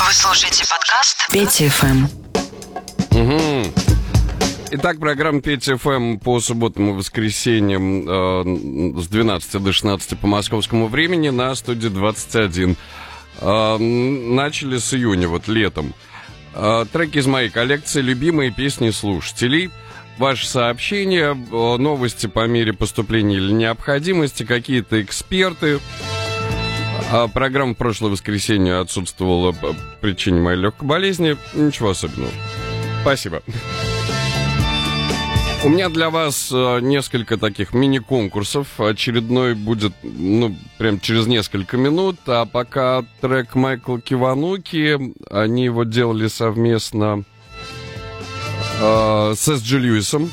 Вы слушаете подкаст Пети ФМ. Угу. Итак, программа Петя ФМ по субботам и воскресеньям э, с 12 до 16 по московскому времени на студии 21. Э, начали с июня, вот летом. Э, треки из моей коллекции, любимые песни слушателей. Ваши сообщения, э, новости по мере поступления или необходимости, какие-то эксперты. А программа прошлое воскресенье отсутствовала по причине моей легкой болезни. Ничего особенного. Спасибо. У меня для вас э, несколько таких мини-конкурсов. Очередной будет, ну, прям через несколько минут. А пока трек Майкла Кивануки. Они его делали совместно э, с С.Джи Льюисом.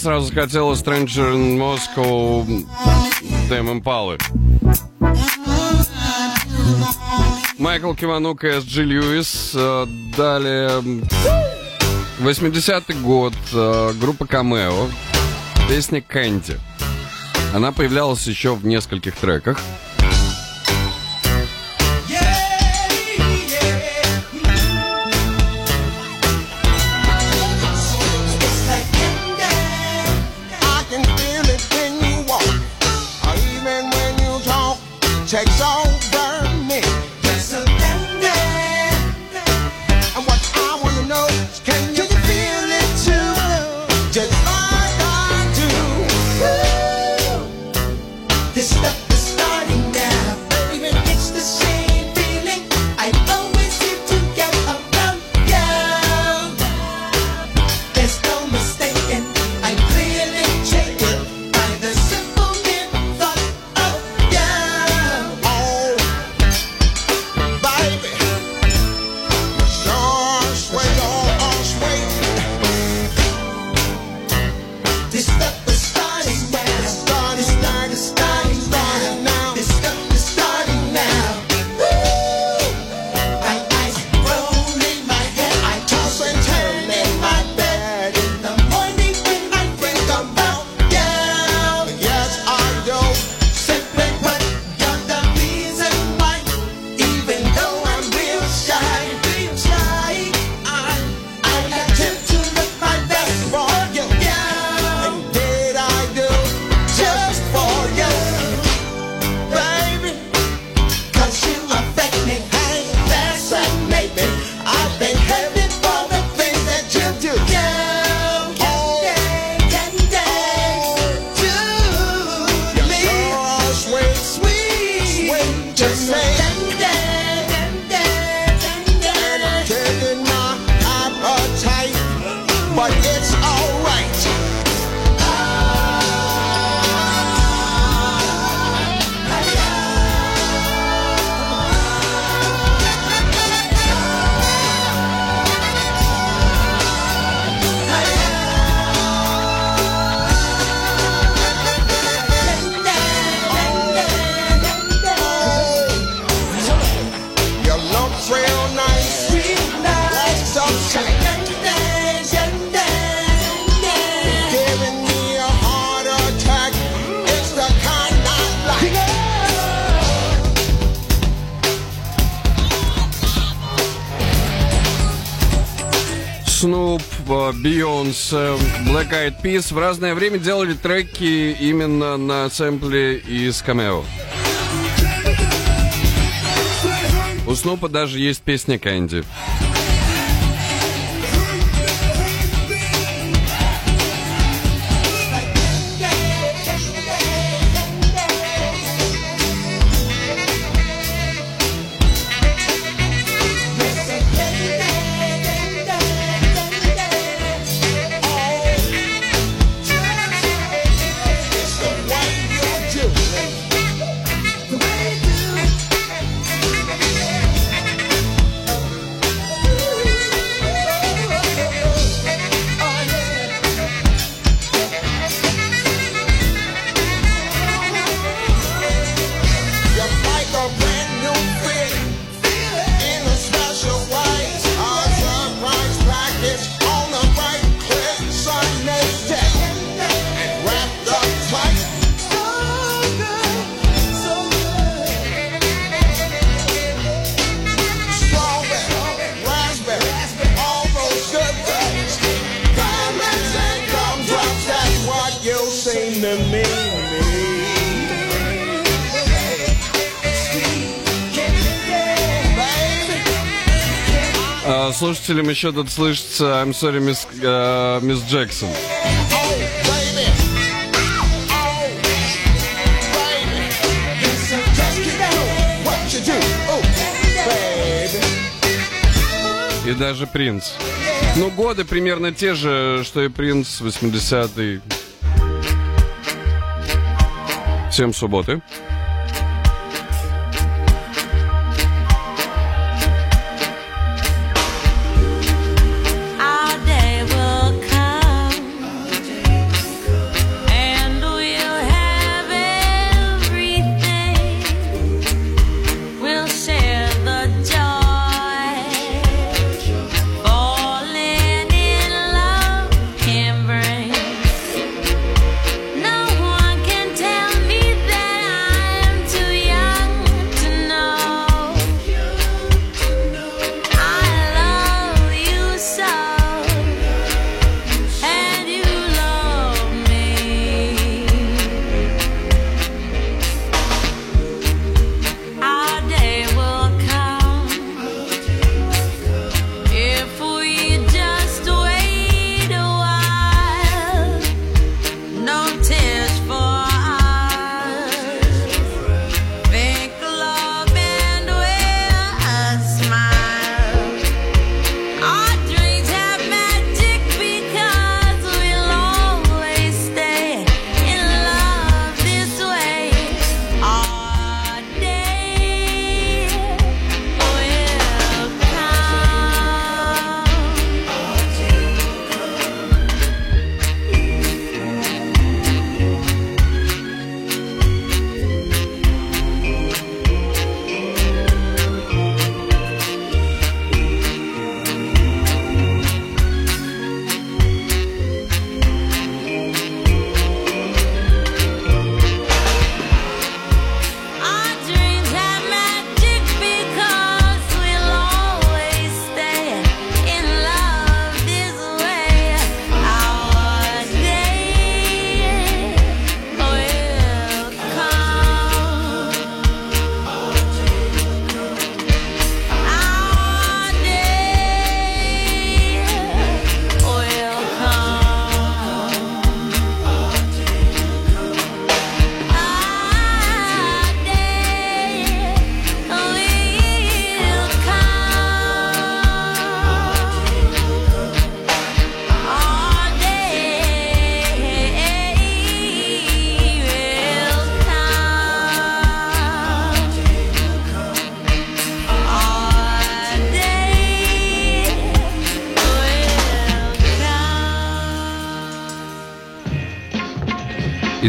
сразу захотела Stranger in Moscow Дэм Импалы. Майкл Киванук и С.Джи Льюис. Э, далее 80-й год. Э, группа Камео. Песня Кэнди. Она появлялась еще в нескольких треках. Э, Beyoncé, Black Eyed Peas в разное время делали треки именно на сэмпле из камео. У Снупа даже есть песня «Кэнди». слушателям еще тут слышится I'm sorry, Miss э, мисс Джексон. И даже принц. Ну, годы примерно те же, что и принц 80-й. Всем субботы.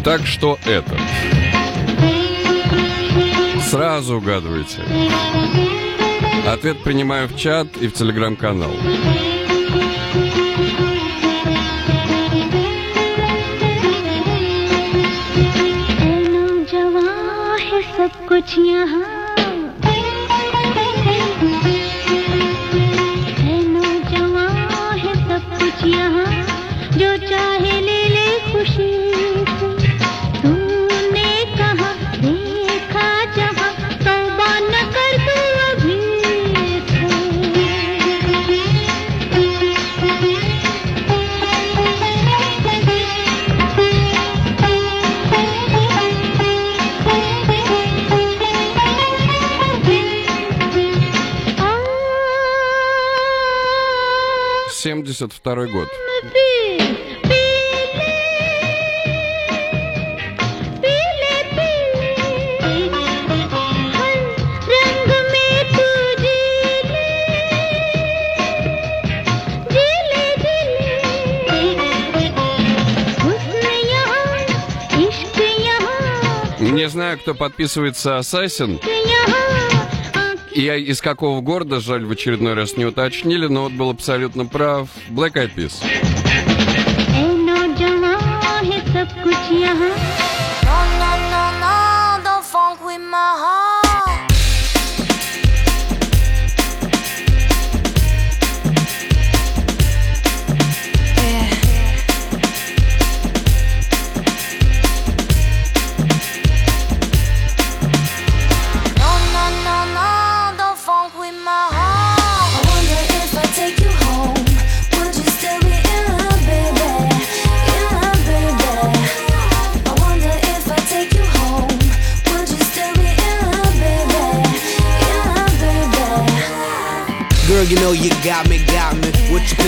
Итак, что это? Сразу угадывайте. Ответ принимаю в чат и в телеграм-канал. 1972 год. Не знаю, кто подписывается Ассасин и из какого города, жаль, в очередной раз не уточнили, но вот был абсолютно прав. Black Eyed Peas.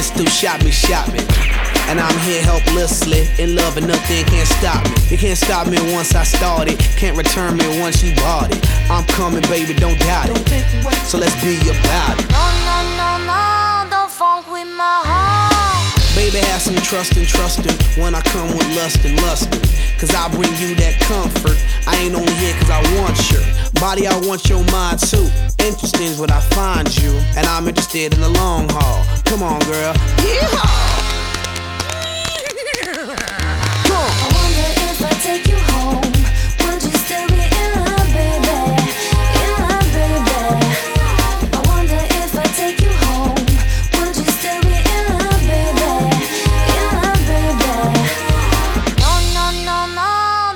Pistol, shot me, shot me. And I'm here helplessly, in love and nothing can't stop me. You can't stop me once I started, can't return me once you bought it. I'm coming, baby, don't doubt it. So let's be about it. No, no, no, no, don't funk with my heart. Baby, have some trust and trusting when I come with lust and lusting. Cause I bring you that comfort. I ain't only here cause I want your body, I want your mind too. Interesting is what I find you, and I'm interested in the long haul. Come on, girl. Yeehaw! I wonder if I take you home, would you still be in love, baby? In love, baby. I wonder if I take you home, would you still be in love, baby? In love, baby. No, no, no, no,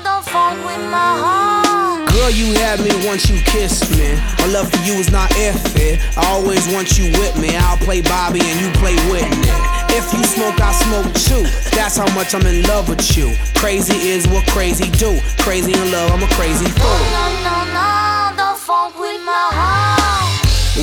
don't funk with my heart. Girl, you had me once you kissed me. Love for you is not if it. I always want you with me. I'll play Bobby and you play Whitney. If you smoke, I smoke too. That's how much I'm in love with you. Crazy is what crazy do. Crazy in love, I'm a crazy fool.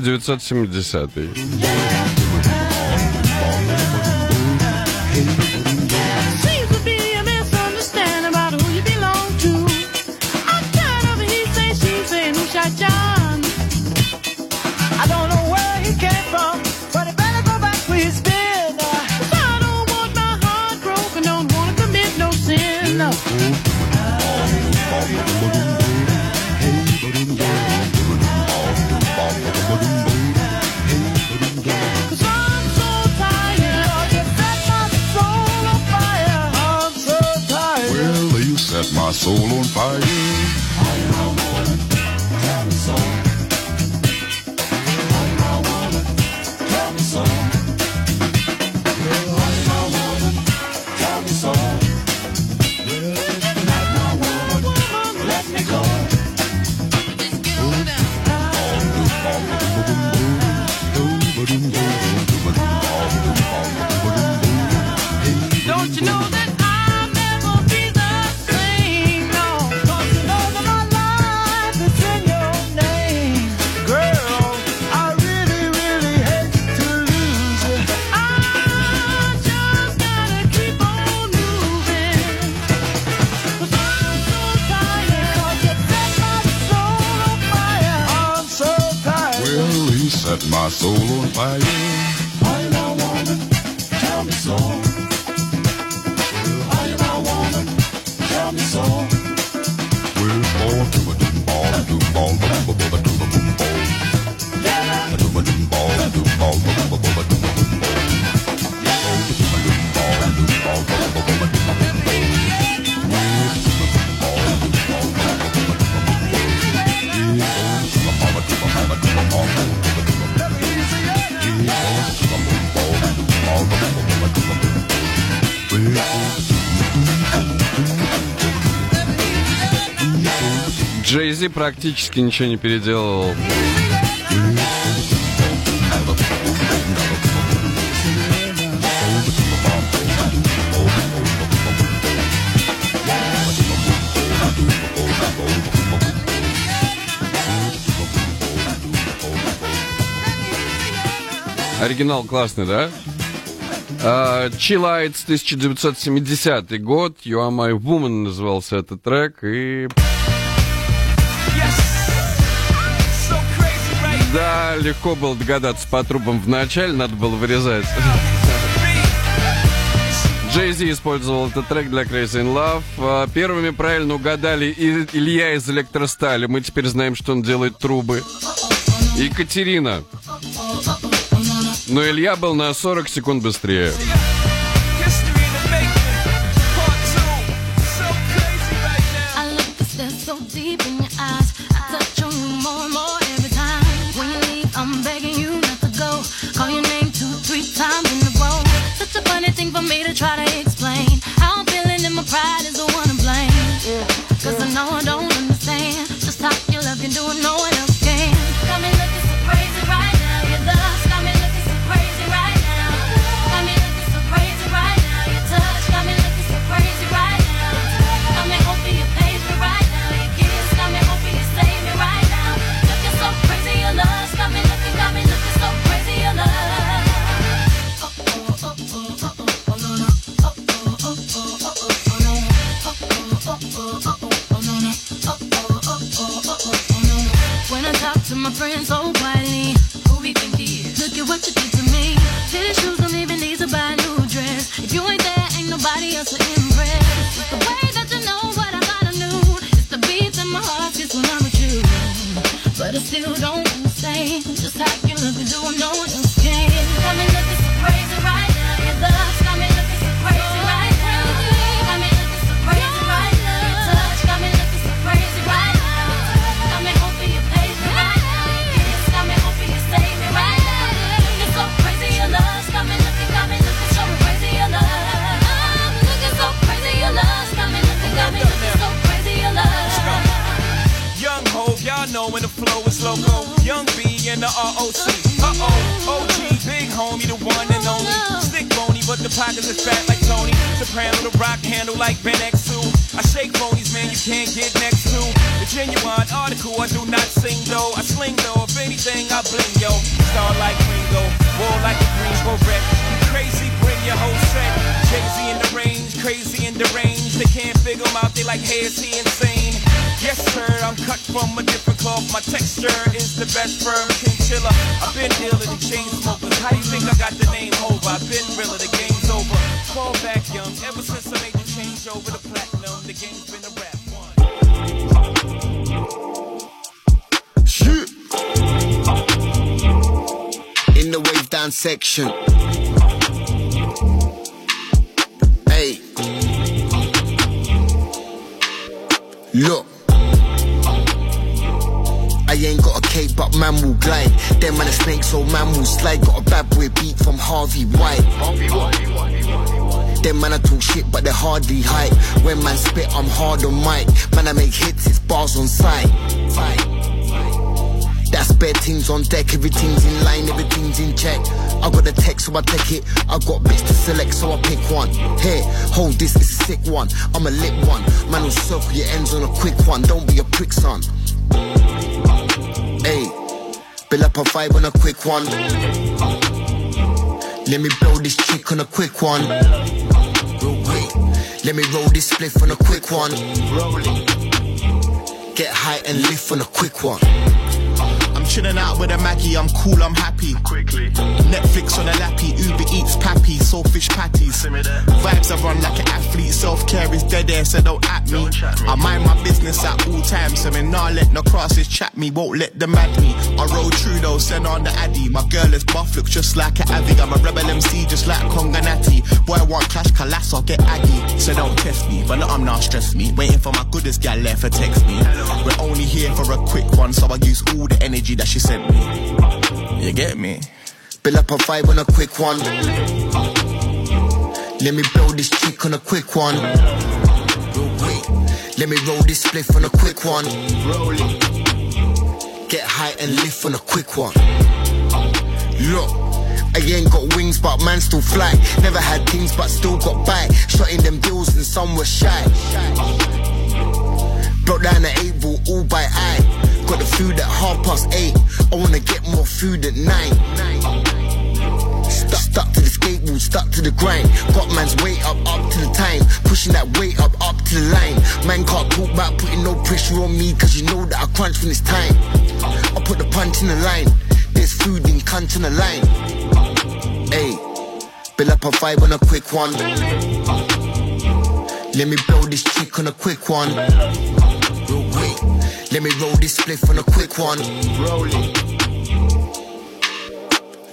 1970. практически ничего не переделывал. Оригинал классный, да? А, uh, 1970 год. You Are My Woman назывался этот трек. И Да, легко было догадаться по трубам вначале, надо было вырезать. Джейзи использовал этот трек для Crazy in Love. А, первыми правильно угадали Илья из Электростали. Мы теперь знаем, что он делает трубы. Екатерина. Но Илья был на 40 секунд быстрее. One. I'm a lit one. Man will circle your ends on a quick one. Don't be a prick, son. Hey, build up a vibe on a quick one. Let me blow this chick on a quick one. Let me roll this spliff on a quick one. Get high and lift on a quick one. I'm chilling out with a Maggie, I'm cool, I'm happy. Quickly. Netflix on a lappy, Uber Eats pappy, saltfish patties. Vibes I run like an athlete, self care is dead air, so don't at me. I mind my business at all times, so me nah let no crosses chat me, won't let them mad me. I roll true though, send on the addy. My girl is buff, looks just like an Avi. I'm a rebel MC, just like Congo Natty. Boy, I want clash, colass, I'll get aggy. So don't test me, but no, I'm not stress me. Waiting for my goodest gal left to text me. We're only here for a quick one, so I use all the energy that she sent me. You get me? Build up a vibe on a quick one. Let me blow this chick on a quick one. Let me roll this spliff on a quick one. Get high and lift on a quick one. Look. I ain't got wings, but man still fly. Never had things, but still got back. Shot in them deals and some were shy. Broke down the eight ball all by eye. Got the food at half past eight. I wanna get more food at nine. Stuck, stuck to the skateboard, stuck to the grind. Got man's weight up, up to the time. Pushing that weight up, up to the line. Man can't talk about putting no pressure on me, cause you know that I crunch when it's time. I put the punch in the line. There's food in cunt on the line. Hey, build up a vibe on a quick one. Let me blow this chick on a quick one. Let me roll this spliff on a quick one. Roll it.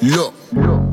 Look. Wat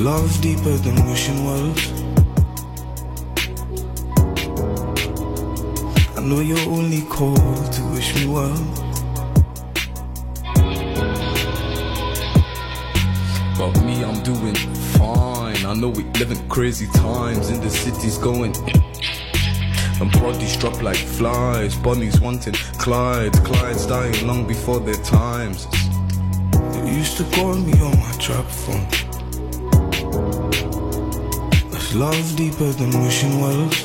Love deeper than wishing wells. I know you're only called to wish me well. But me, I'm doing fine. I know we living crazy times and the city's going. And bodies drop like flies. Bonnie's wanting Clyde. Clyde's dying long before their times. You used to call me on my trap phone. Love deeper than wishing wells.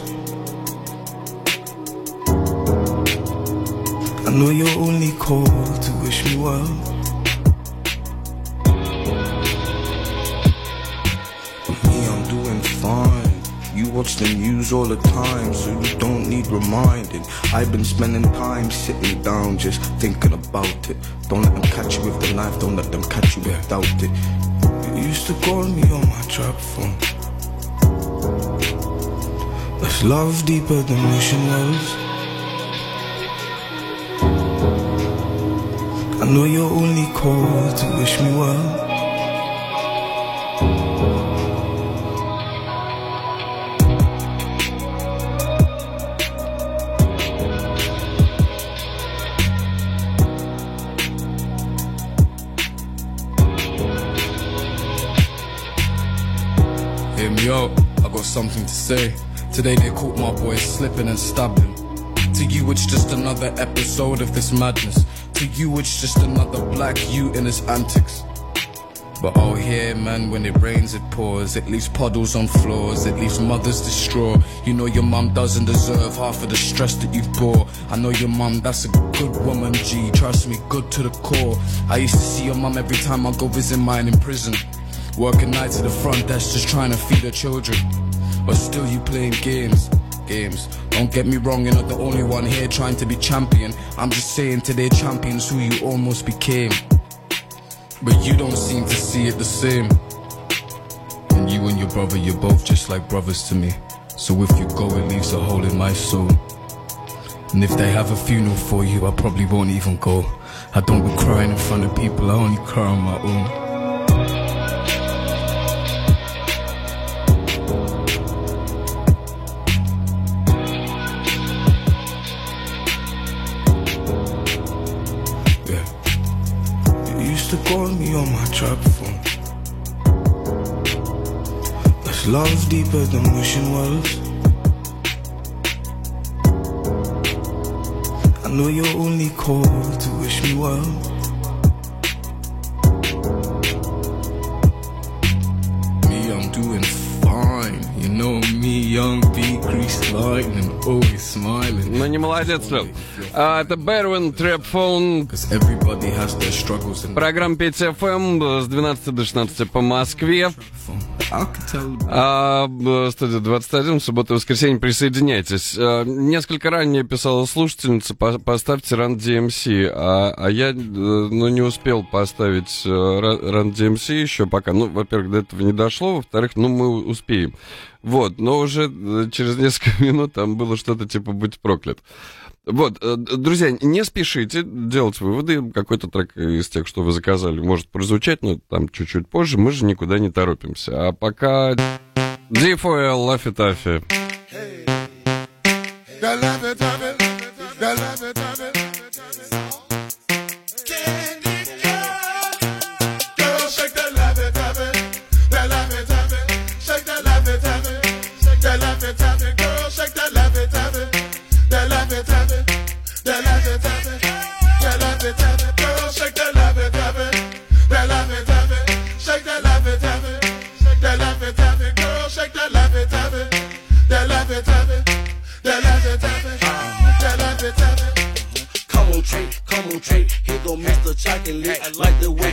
I know you're only called to wish me well. Me, I'm doing fine. You watch the news all the time, so you don't need reminding. I've been spending time sitting down, just thinking about it. Don't let them catch you with the knife, don't let them catch you without it. You used to call me on my trap phone. There's love deeper than wishing wells. I know you're only called to wish me well. Hear me out, I got something to say. Today they caught my boy slipping and him. To you, it's just another episode of this madness. To you, it's just another black you in his antics. But oh, here, man, when it rains, it pours. It leaves puddles on floors, it leaves mothers distraught. You know your mum doesn't deserve half of the stress that you've brought. I know your mum, that's a good woman, G. Trust me, good to the core. I used to see your mum every time I go visit mine in prison. Working nights at the front desk just trying to feed her children. But still you playing games, games. Don't get me wrong, you're not the only one here trying to be champion. I'm just saying today champions who you almost became. But you don't seem to see it the same. And you and your brother, you're both just like brothers to me. So if you go, it leaves a hole in my soul. And if they have a funeral for you, I probably won't even go. I don't be crying in front of people, I only cry on my own. Call me on my trap phone. There's love deeper than wishing wells. I know you're only called to wish me well. Ну, не молодец, Лёв. А, это Бервин, Трэп Фон. Everybody has their struggles and Программа 5FM с 12 до 16 по Москве. А, студия 21, суббота и воскресенье, присоединяйтесь. А, несколько ранее писала слушательница, «По- поставьте Run DMC, а, а я, э, ну, не успел поставить э, Run DMC еще пока. Ну, во-первых, до этого не дошло, во-вторых, ну, мы успеем. Вот, но уже э, через несколько минут там было что-то типа «Будь проклят». Вот, э, друзья, не спешите делать выводы. Какой-то трек из тех, что вы заказали, может прозвучать, но там чуть-чуть позже. Мы же никуда не торопимся. А пока D4L, Лафи Тафи. Love Big ol' ass,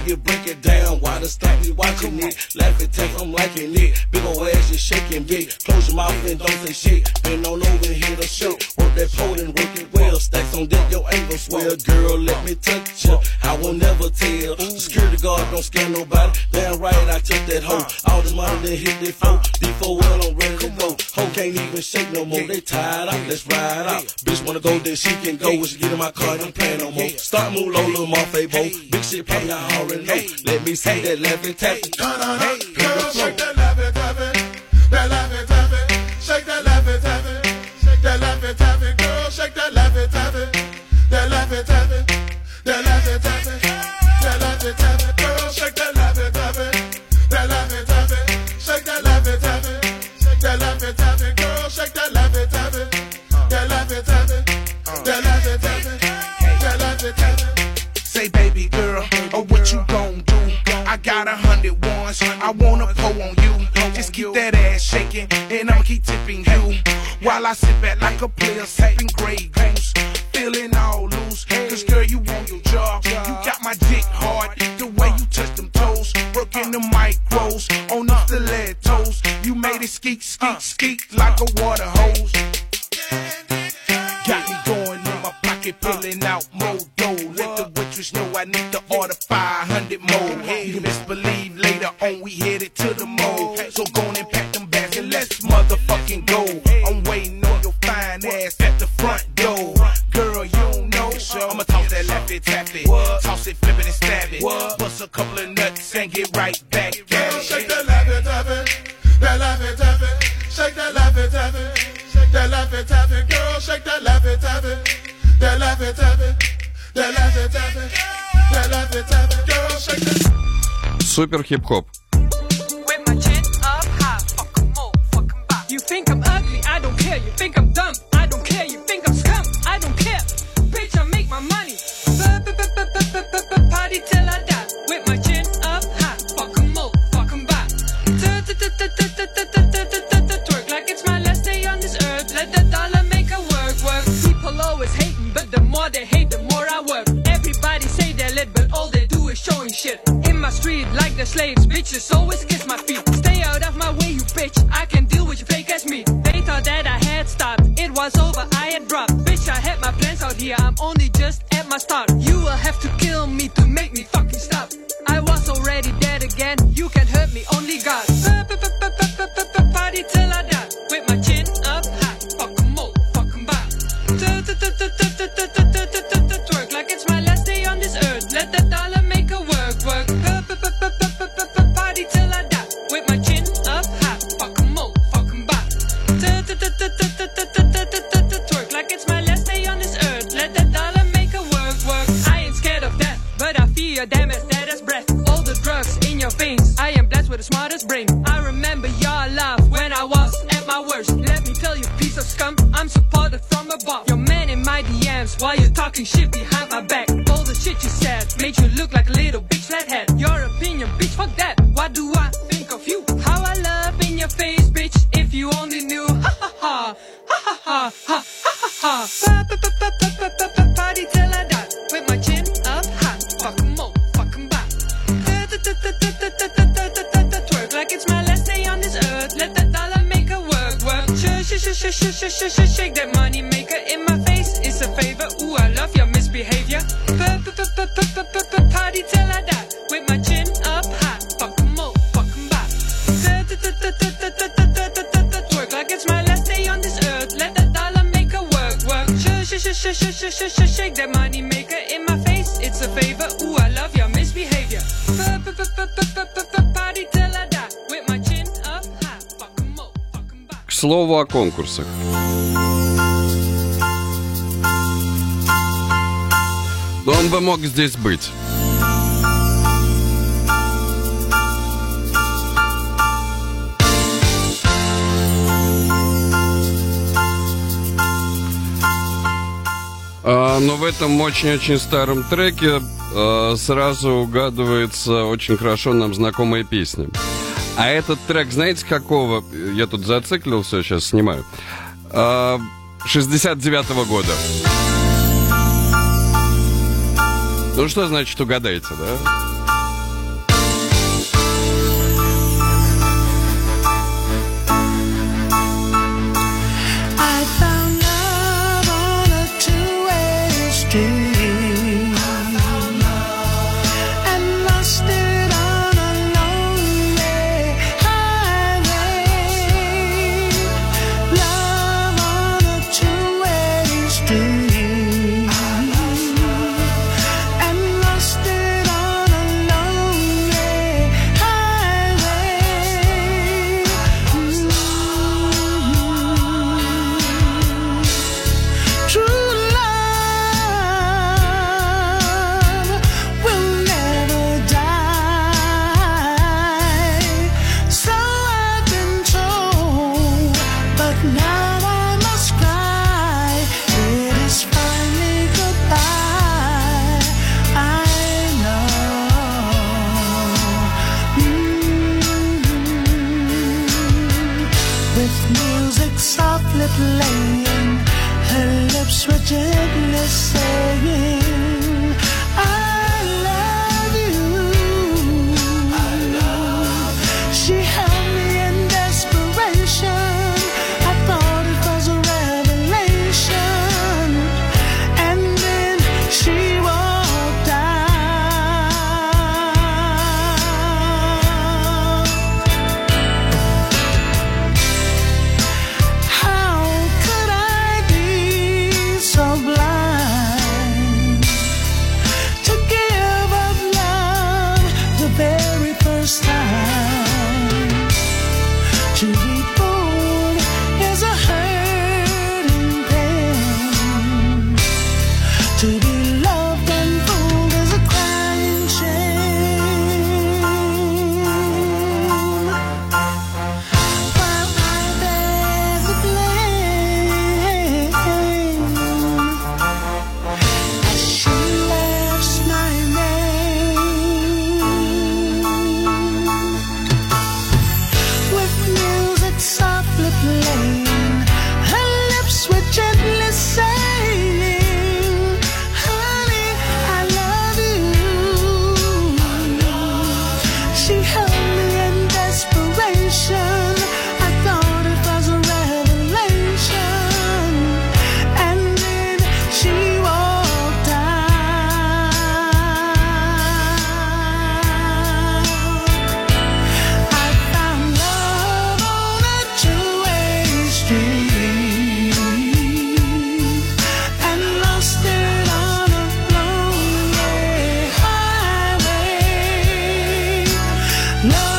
you break it down, why does that be why you need, let it take i'm liking it, bigger way she shaking big. Close your mouth and don't say shit. Been on over here swell. Girl, let me touch you. I will never tell. Security guard don't scare nobody. Damn right, I took that hoe. All this money then hit that phone. D4 well, I'm ready to go. Hoe can't even shake no more. They tired out, let's ride out. Bitch wanna go, then she can go. When she get in my car, don't play no more. Start move low, little Marfay, bo. Big shit poppin', I already know. Let me see that laughing tap. Girl, shake the I wanna pull on you. Just keep that ass shaking, and I'ma keep tipping you. While I sit back like a player, sipping Grey Goose. Feeling all loose, cause girl, you on your job. You got my dick hard, the way you touch them toes. Working the micros on the stilettos. You made it skeet, skeet, skeet like a water hose. Got me going in my pocket, pulling out more dough. Let the waitress know I need to order 500 more. can go. I'm waiting on your fine ass at the front door. Girl, you don't know. I'ma toss that laffy taffy. Toss it, flip it, and stab it. Bust a couple of nuts and get right back at it. Shake that laffy taffy. That laffy taffy. Shake that laffy taffy. Shake that laffy taffy. Girl, shake that laffy taffy. That laffy taffy. That laffy taffy. That laffy taffy. Girl, shake that. Супер хип-хоп. Bitches always kiss my feet. Stay out of my way, you bitch. I can deal with your fake ass meat. They thought that I had stopped. It was over, I had dropped. Bitch, I had my plans out here. I'm only just at my start. You will have to kill me me Shake, shake, shake, shake, shake, shake, that money maker in my face. It's a favor. Ooh, I love your misbehavior. Party till I die with my chin up high. Fuck 'em all, fuck 'em back. Twerk like it's my last day on this earth. Let that dollar make a work, work. Shake, shake, shake, shake, shake, shake that слову о конкурсах. Он бы мог здесь быть. А, но в этом очень-очень старом треке а, сразу угадывается очень хорошо нам знакомая песня. А этот трек, знаете, какого? Я тут зациклился, сейчас снимаю. А, 69-го года. Ну что значит угадайте, да? Love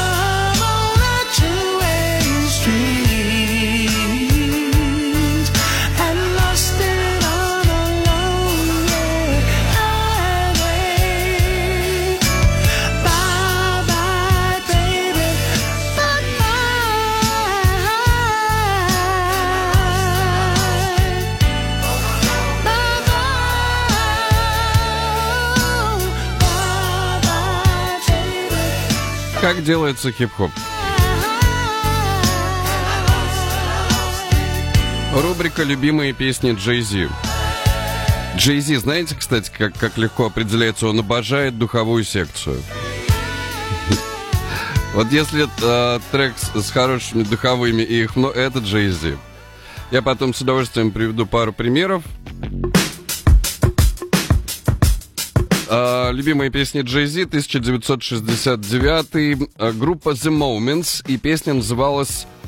делается хип-хоп? Рубрика «Любимые песни Джей Зи». Джей Зи, знаете, кстати, как, как легко определяется, он обожает духовую секцию. Вот если э, трек с, с хорошими духовыми их, но это Джей Зи. Я потом с удовольствием приведу пару примеров. А, любимые песни Джей Зи, 1969 а, группа The Moments, и песня называлась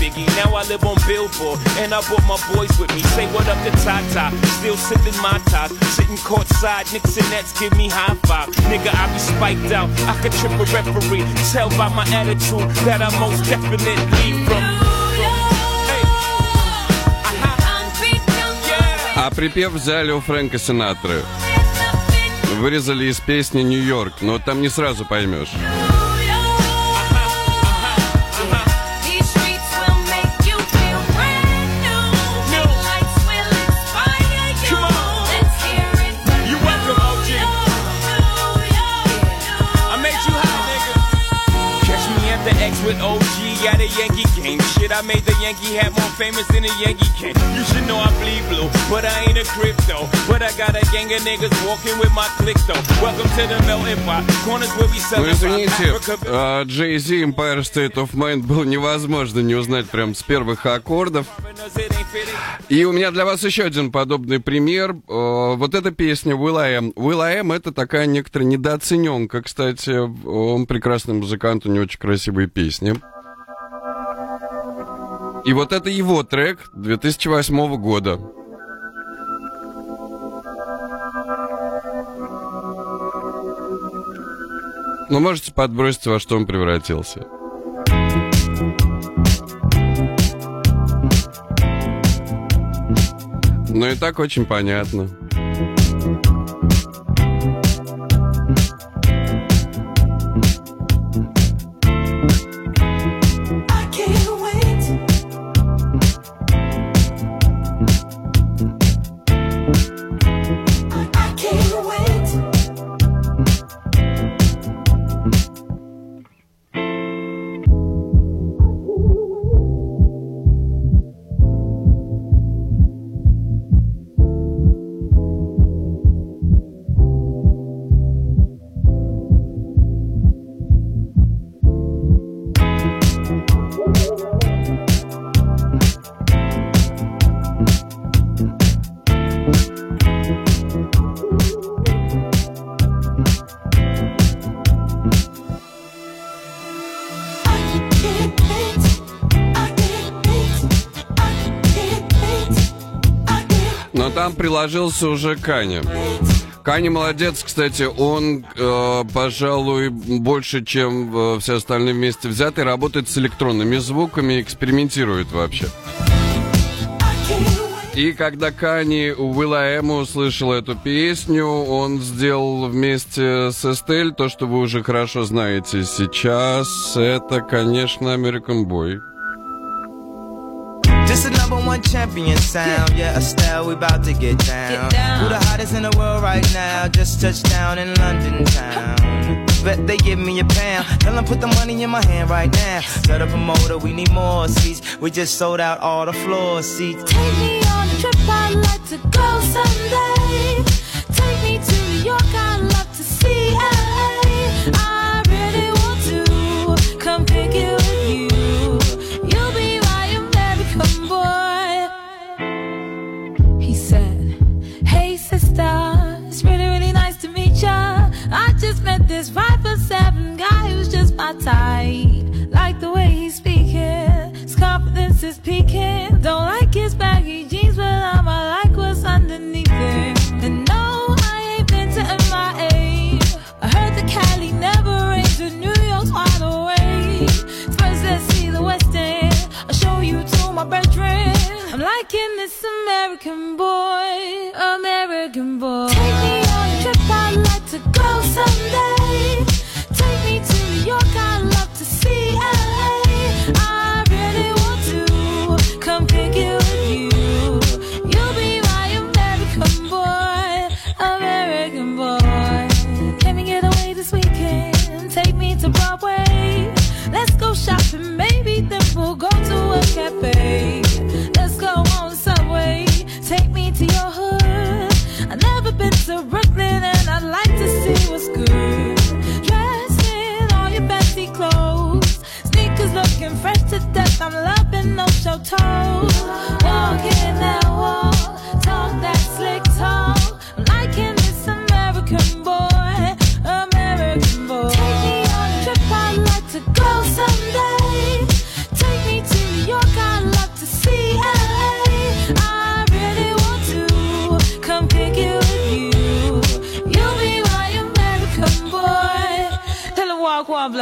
Biggie. Now I live on Billboard, and I brought my boys with me. Say what up to Tata, still sipping my top, sitting courtside. Knicks and Nets give me high five. Nigga, I be spiked out. I could trip a referee. Tell by my attitude that I most definitely from. А припев взяли у Фрэнка Синатры. Вырезали из песни «Нью-Йорк», но там не сразу поймешь. Shit, I made the Yankee hat more famous than a Yankee can. You should know I bleed blue, but I ain't a crypto. But I got a gang of niggas walking with my click though. Welcome to the melting pot. Corners where we sell Ну, извините, а, Джей Зи Empire State of Mind было невозможно не узнать прям с первых аккордов. И у меня для вас еще один подобный пример. Э, Вот эта песня Will I Am. Will I Am это такая некоторая недооцененка, кстати. Он прекрасный музыкант, у него очень красивые песни. И вот это его трек 2008 года. Ну, можете подбросить, во что он превратился. Но и так очень понятно. Приложился уже Каня. Каня молодец, кстати, он, э, пожалуй, больше, чем э, все остальные вместе взятые, работает с электронными звуками, экспериментирует вообще. И когда Кани у Уилла Эма услышал эту песню, он сделал вместе с Эстель то, что вы уже хорошо знаете сейчас. Это, конечно, American Boy. One champion sound. Yeah, Estelle, we about to get down. Who the hottest in the world right now? Just touched down in London town. Bet they give me a pound. Tell them put the money in my hand right now. Tell the promoter we need more seats. We just sold out all the floor seats. Take me on a trip, I'd like to go someday. Take me to New York, I'd love to see this five foot seven guy who's just my type. Like the way he's speaking, his confidence is peaking. Don't like his baggy jeans, but I'ma like what's underneath it. And no, I ain't been to MIA. I heard the Cali never rains, and New York's wide awake. First, let's see the West End. I'll show you to my bedroom. I'm liking this American boy, American boy. Take me to go someday. Take me to New York, I'd love to see LA. I really want to come pick it with you. You'll be my American boy, American boy. Can we get away this weekend? Take me to Broadway. Let's go shopping, maybe then we'll go to a cafe. Walk, that slick talk. I'm liking this American boy,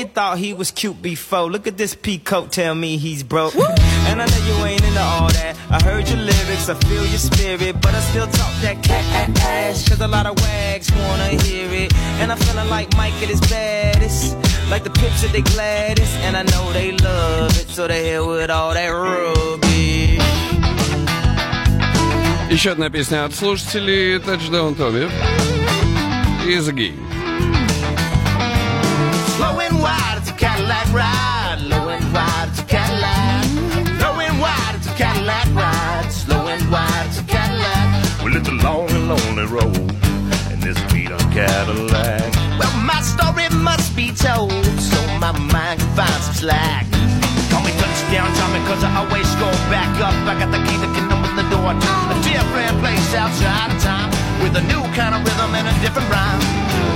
you thought he was cute before. Look at this peacoat, tell me he's broke. And I know you ain't into all that. I heard your lyrics, I feel your spirit. But I still talk that cat ass. Cause a lot of wags wanna hear it. And I'm feeling like Mike at his baddest. Like the pips at they gladdest. And I know they love it. So they hell with all that ruby. Еще одна песня от слушателей Touchdown Tommy и The Game. Slow and wide, it's a Cadillac ride. Low and wide, it's a Cadillac. Low and wide, it's a Cadillac ride. Slow and wide, it's a Cadillac. Well, it's a long and lonely road. And this beat up Cadillac. Well, my story must be told, so my mind can find some slack. Call me touchdown Tommy, cause I always go back up. I got the key that can open the door to a different place outside of time. With a new kind of rhythm and a different rhyme.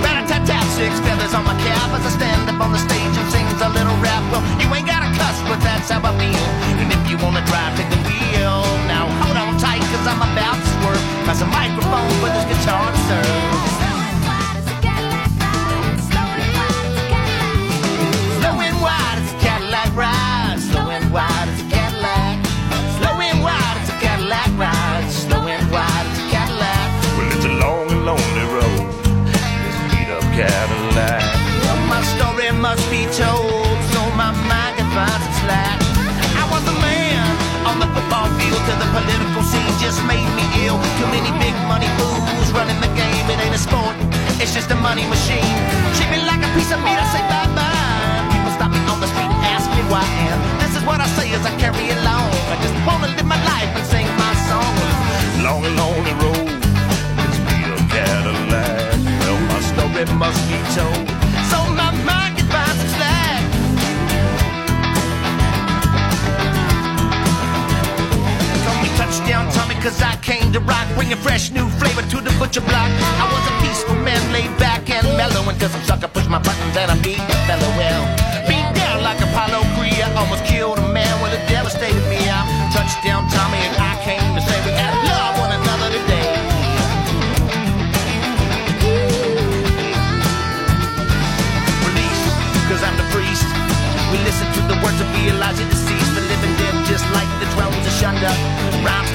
Rat-a-tat-tat, six feathers on my cap as I stand up till the political scene just made me ill. Too many big money fools running the game. It ain't a sport, it's just a money machine. Treat me like a piece of meat, I say bye bye. People stop me on the street and ask me why, and this is what I say as I carry along. I just wanna live my life and sing my song. Long and lonely road, this beat up Cadillac. Well, my story must be told, touchdown Tommy cause I came to rock. Bringing fresh new flavor to the butcher block. I was a peaceful man laid back and mellow. Until some sucker pushed my buttons and I beat the fellow well. Beat down like Apollo Creed. I almost killed a man with a devastated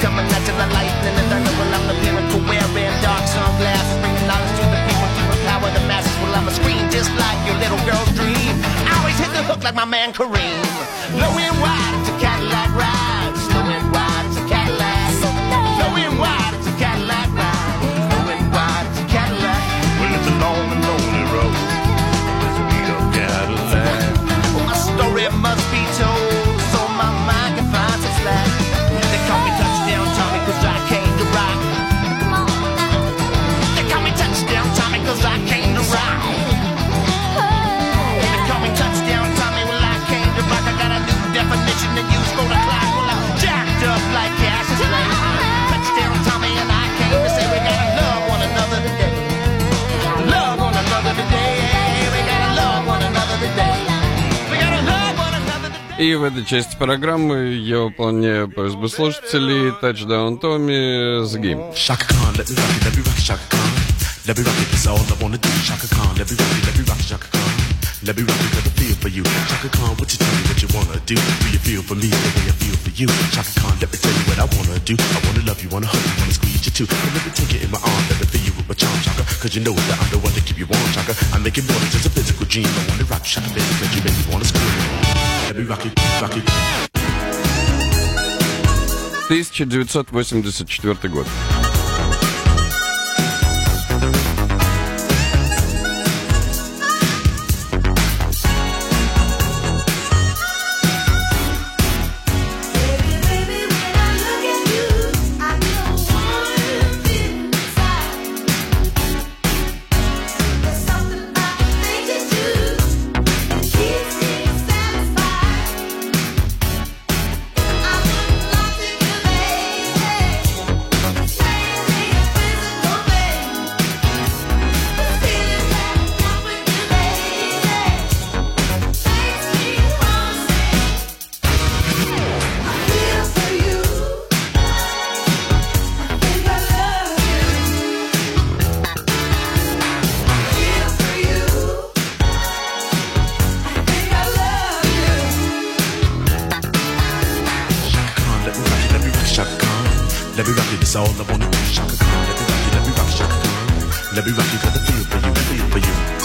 coming out to the lightning and thunder Well I'm the miracle wearing dark sunglasses Bringing knowledge to the people to empower the masses Well I'm a screen just like your little girl's dream. I always hit the hook like my man Kareem. Low and И в этой части программы я выполняю просьбу слушателей Touchdown Tommy. Shaka Khan, let me rock it, that's all I wanna do. Shaka Khan, let me rock it, let me rock Shaka Khan. Let me rock it, cause I feel for you. Shaka Khan, what you tell me what you wanna do? Do you feel for me the way I feel for you? Shaka Khan, let me tell you what I wanna do. I wanna love you, wanna hug you, wanna squeeze you too. And let me take you in my arms, let me feel you with my charm, Shaka. Cause you know that I'm the one to keep you warm, Shaka. I make it more than just a physical dream. I wanna rock you, Shaka, baby, cause you make me wanna scream. 1984 год. Let me rock it, that's all I wanna do. Shaka let me rock it, let me rock Shaka. Let me rock it, cause I feel for you, feel for you.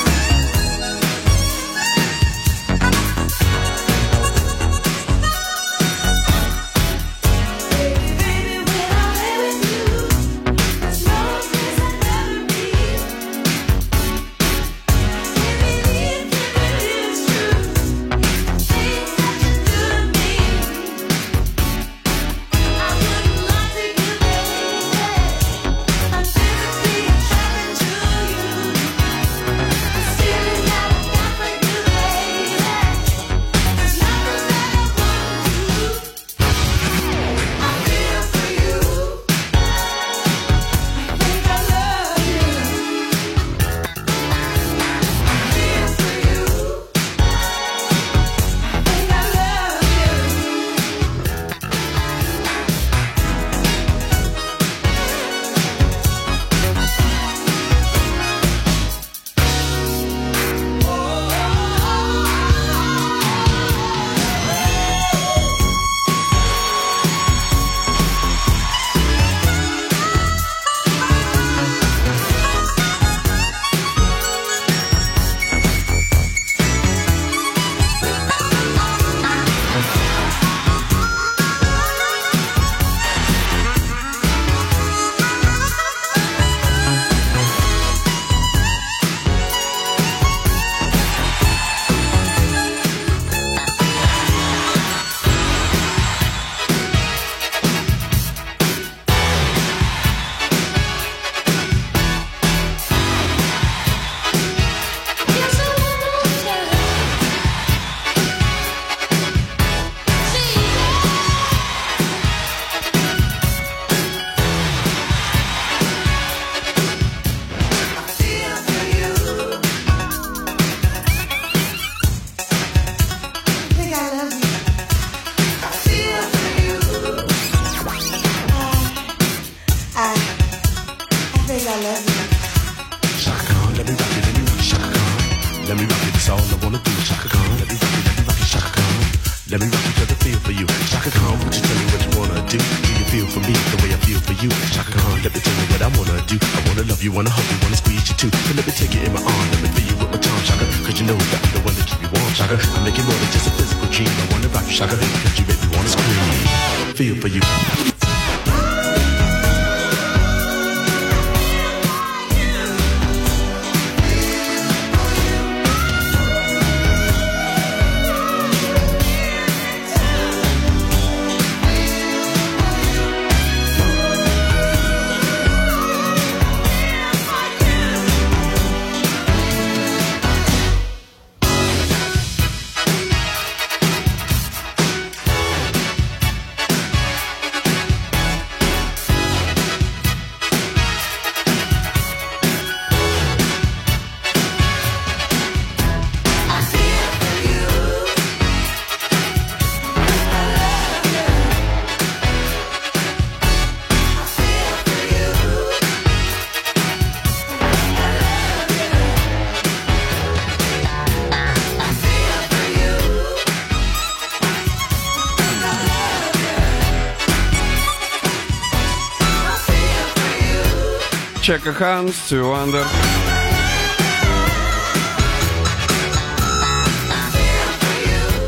Чака Хан, Стив Вандер.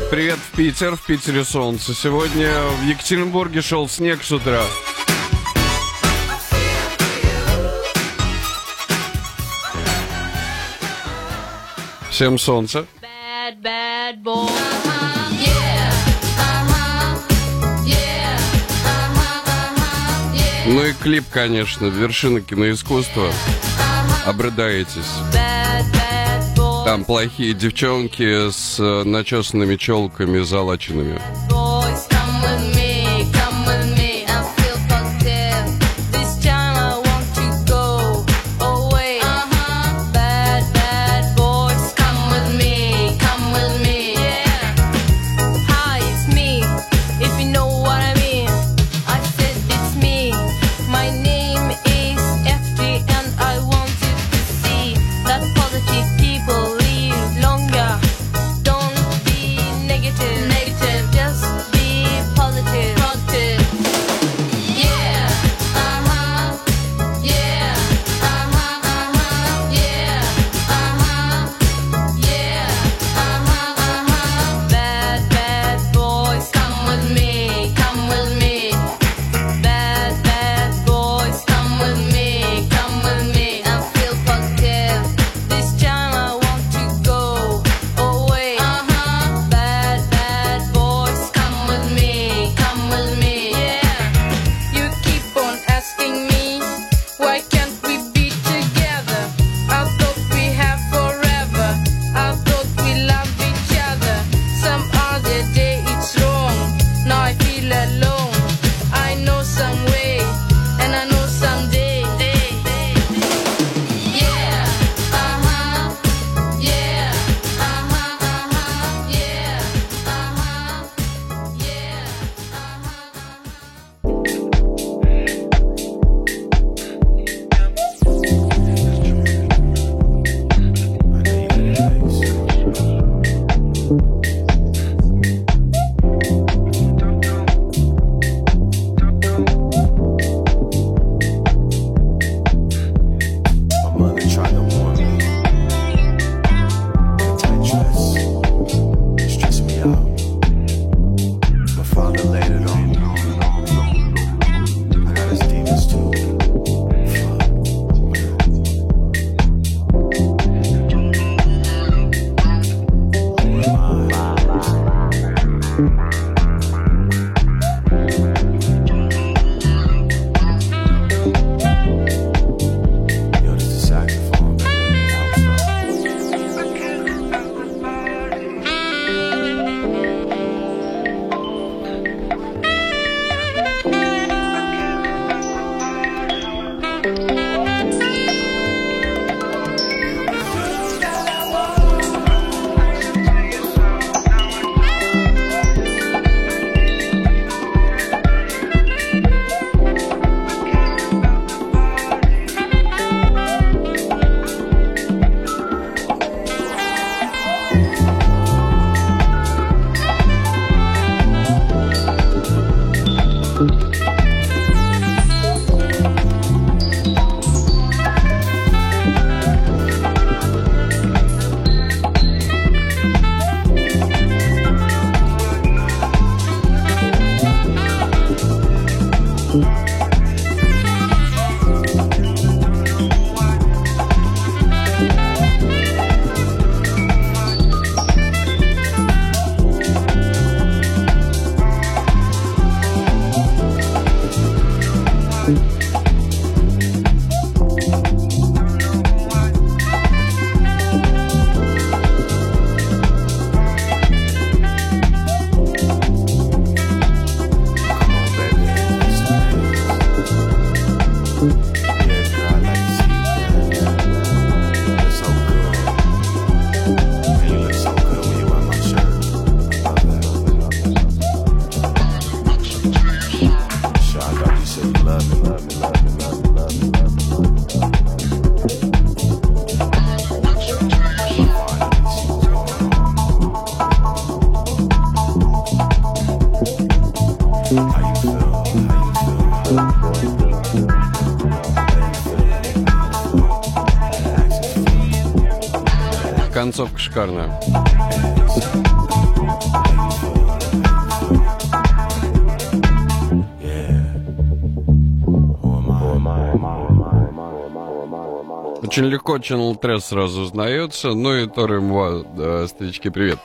Привет в Питер, в Питере солнце. Сегодня в Екатеринбурге шел снег с утра. Всем солнца. Bad, bad boy. Ну и клип, конечно, вершина киноискусства. Обрыдаетесь. Там плохие девчонки с э, начесанными челками, залаченными. шикарно. Очень легко Channel Трес сразу узнается. Ну и Тор Мва, да, старички, привет.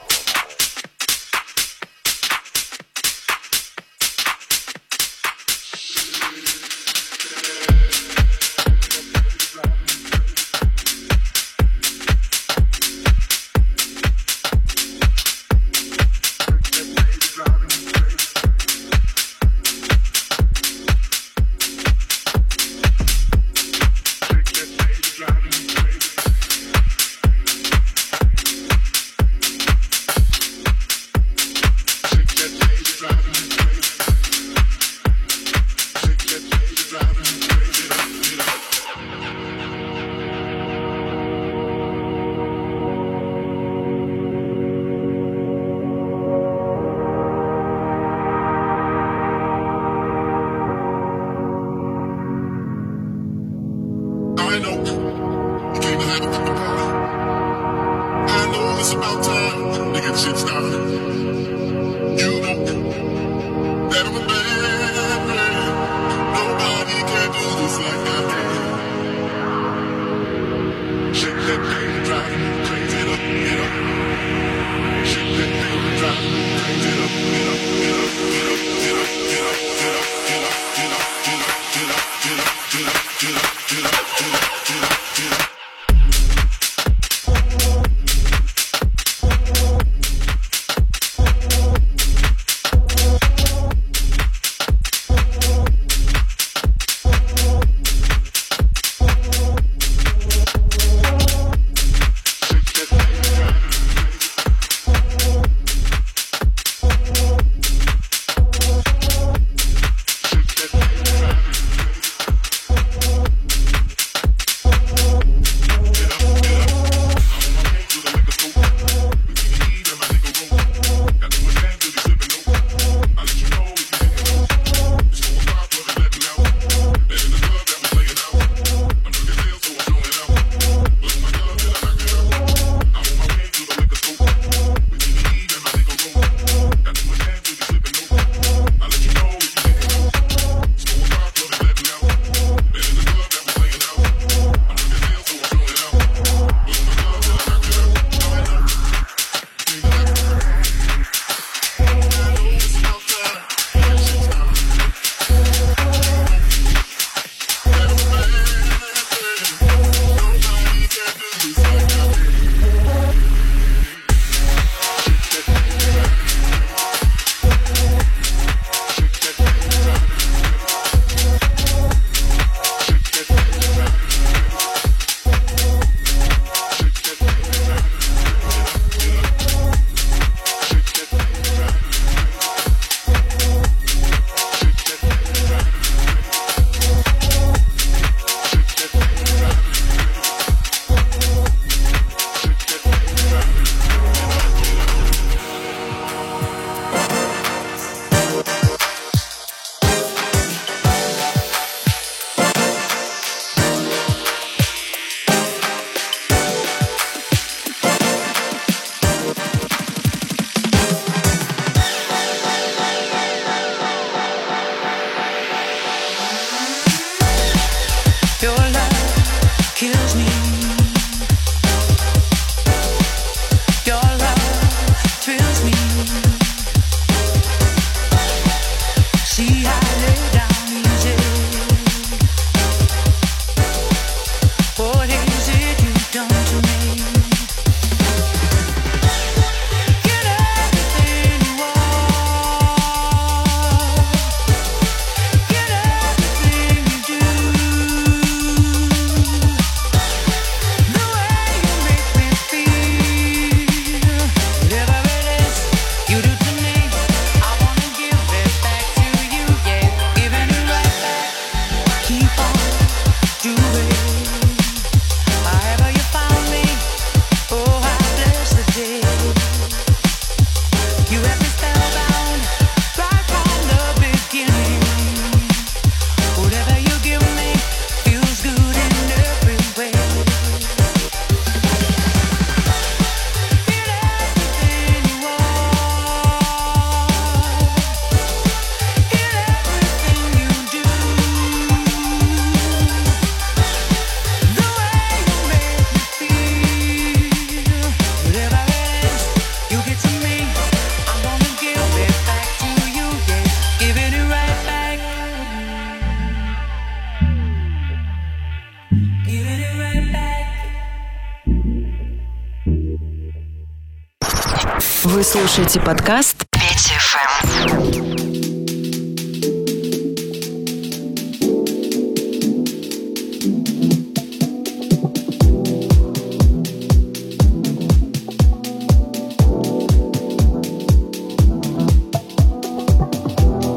Слушаете подкаст Петя ФМ.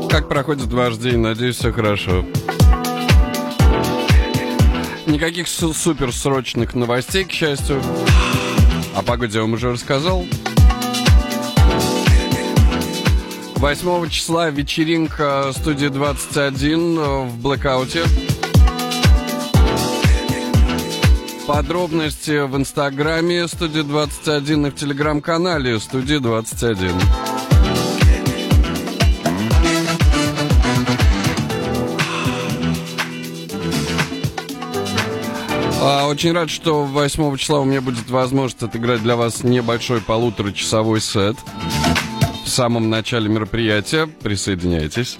Как проходит ваш день? Надеюсь, все хорошо. Никаких су- суперсрочных новостей, к счастью. О погоде я вам уже рассказал. 8 числа вечеринка студии 21 в блэкауте. Подробности в инстаграме студии 21 и в телеграм-канале студии 21. А, Очень рад, что 8 числа у меня будет возможность отыграть для вас небольшой полуторачасовой сет. В самом начале мероприятия. Присоединяйтесь.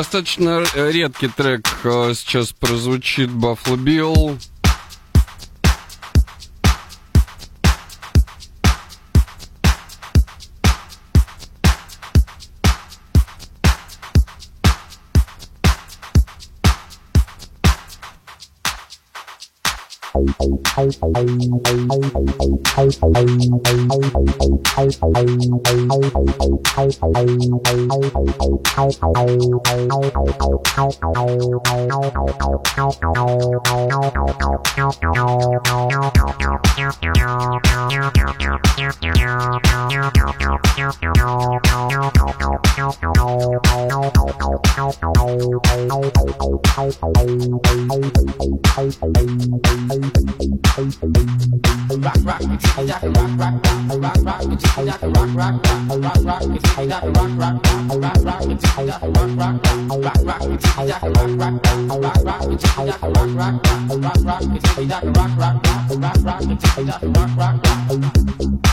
Достаточно редкий трек э, сейчас прозвучит Buffalo Bill.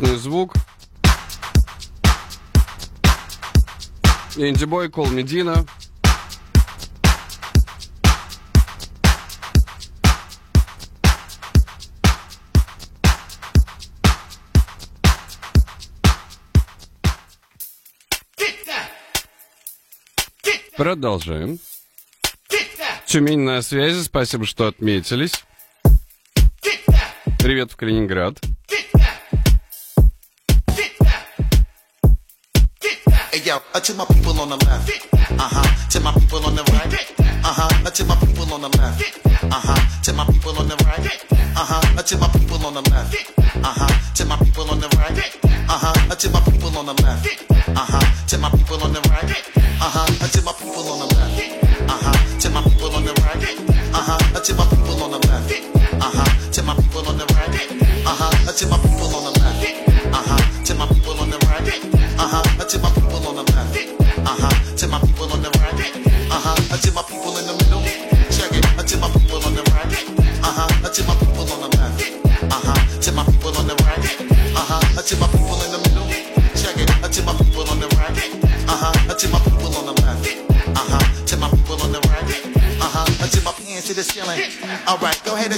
мощный звук. Индибой, Кол Медина. Продолжаем. Тюмень на связи, спасибо, что отметились. Привет в Калининград. Hey yo, uh, to my people on the left. Uh huh. To my people on the right. Uh huh. Uh, to my people on the left. Uh huh. To my people on the right. Uh huh. Uh, to my people on the left. Uh huh. To my people on the right. Uh huh. Uh, to my people on the left. Uh huh. To my people on the right. Uh huh. Uh, to my people on the left. Uh huh. To my people on the right. Uh huh. Uh, to my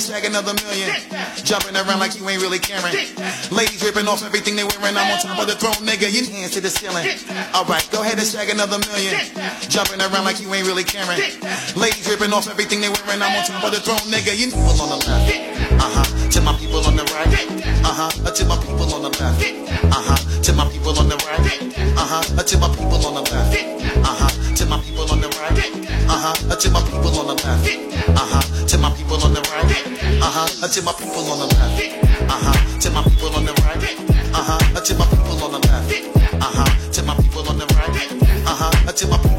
stack another million. Jumping around like you ain't really caring. Ladies ripping off everything they wearing. I'm on top of the throne, nigga. Your hands to the ceiling. Alright, go ahead and shag another million. Jumping around like you ain't really caring. Ladies ripping off everything they wearing. I'm on top of the throne, nigga. You people on the left. Uh huh. To my people on the right. Uh huh. To my people on the left. Uh huh. To my people on the right. Uh huh. To my people on the left. Uh huh. To my people on the right. Uh huh. To my people on the left. Uh huh huh. Until my people on the left. Uh huh. Till my people on the right. Uh huh. Until my people on the left. Uh huh. Till my people on the right. Uh huh. Until my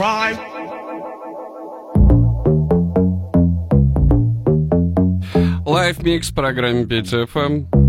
rhyme. Live Mix программе PTFM.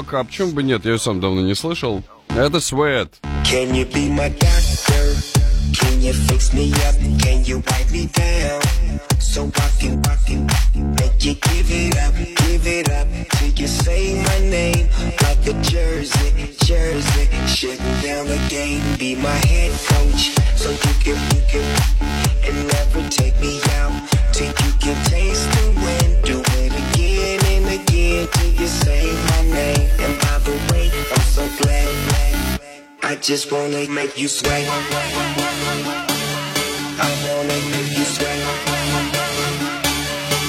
рок, а почему бы нет, я ее сам давно не слышал. Это Sweat. Can you be my doctor? Can you fix me up? Can you wipe me down? So I can, I can make you give it up, give it up Till you say my name like a jersey, jersey Shut down the game, be my head coach So you can, you can, and never take me just wanna make you sway. I wanna make you sway.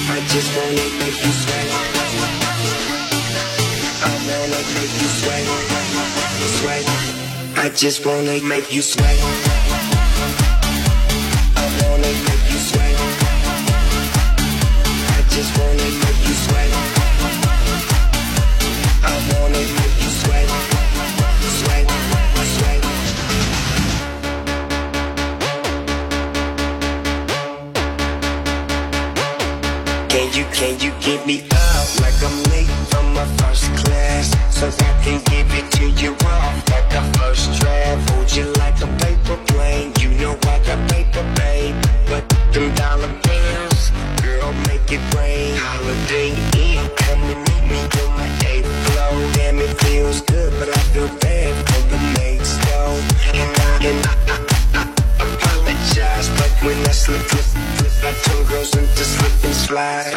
I just wanna make you sway. I wanna make you sway. Sway. I just wanna make you sway. I wanna make you sway. I just wanna make you sway. me up.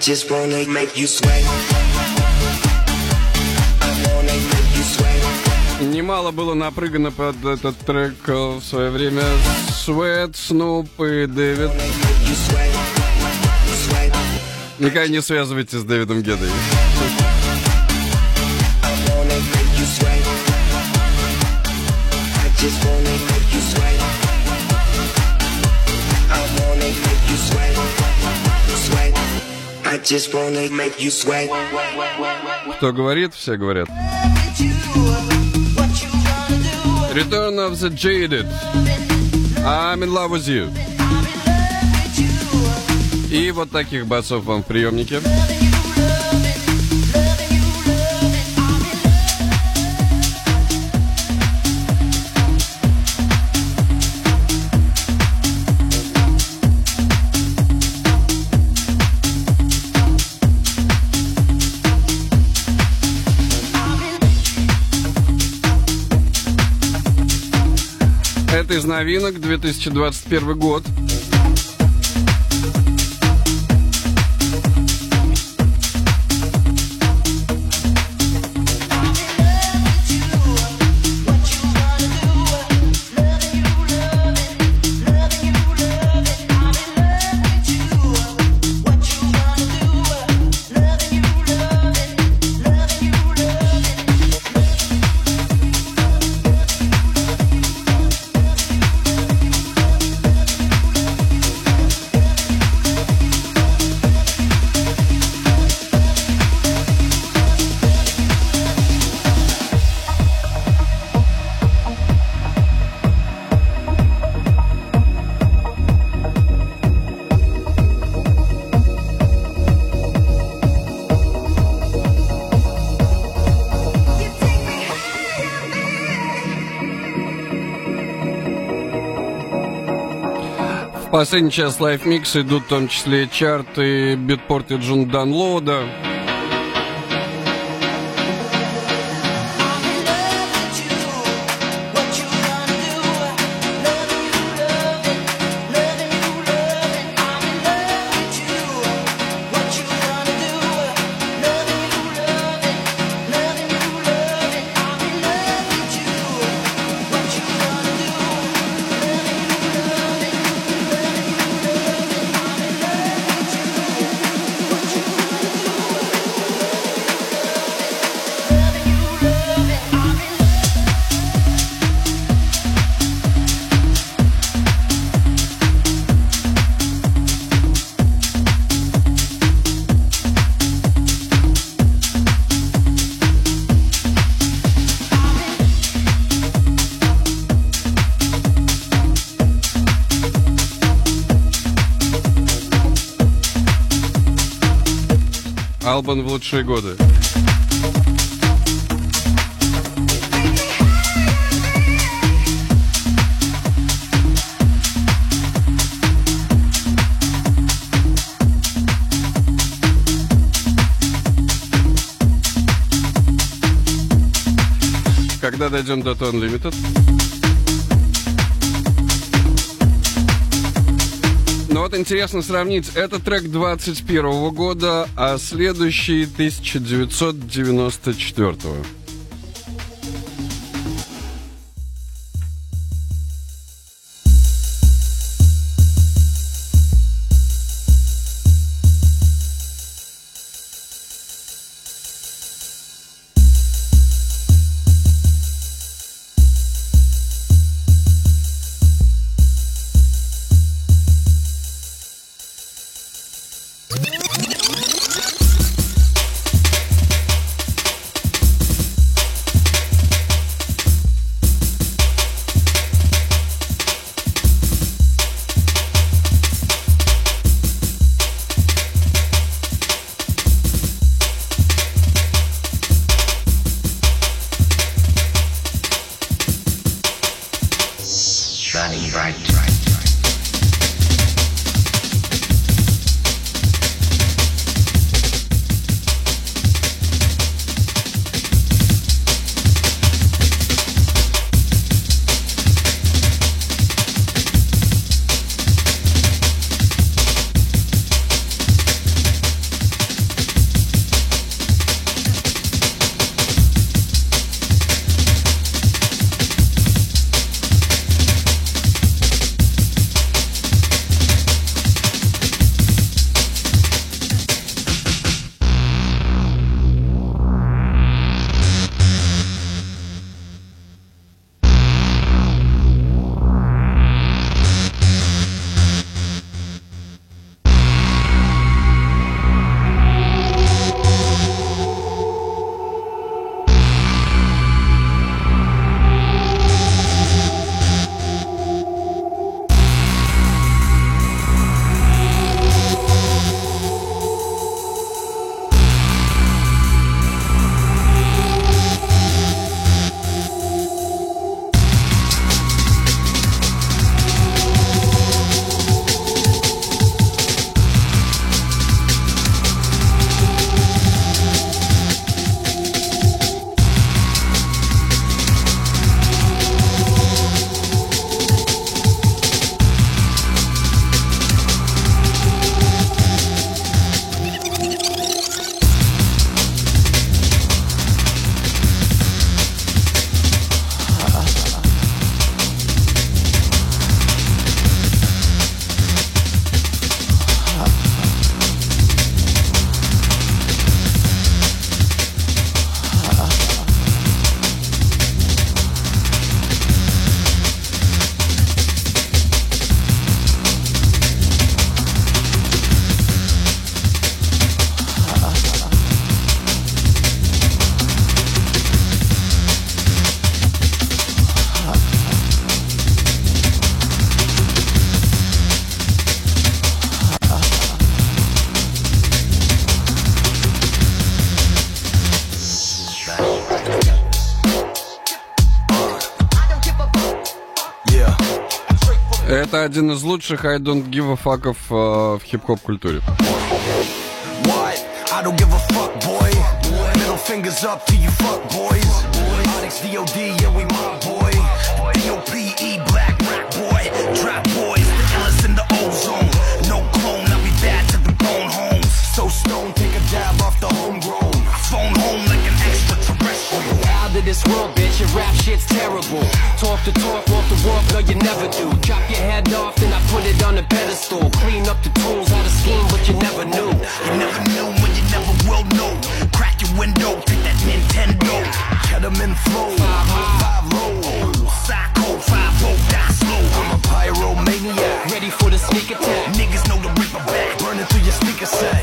Just wanna make you sweat. Немало было напрыгано под этот трек э, в свое время Свет, Снуп и Дэвид. Никогда не связывайте с Дэвидом Гедой. Кто говорит, все говорят. Return of the Jaded. I'm in love with you. И вот таких басов вам в приемнике. Это из новинок 2021 год. Последний час лайфмикса идут в том числе чарты Битпорт и Джун Данлода. Албан в лучшие годы. Когда дойдем до Tone Limited? Интересно сравнить. Это трек 21 года, а следующий 1994. Shining лучших I don't give a fuck'ов э, в хип-хоп культуре. Onyx, DOD, yeah, we my boy. DOPE, black rap boy. Drop this world, bitch, your rap shit's terrible. Talk the talk, walk the walk, no, you never do. Chop your head off, then I put it on a pedestal. Clean up the tools out of scheme, but you never knew. You never knew when you never will know. Crack your window, take that Nintendo. Cut them in flow. Five, five, low. Psycho, five, low, die slow. I'm a pyromaniac. Ready for the sneak attack. Niggas know the ripper back. Burning through your speaker set.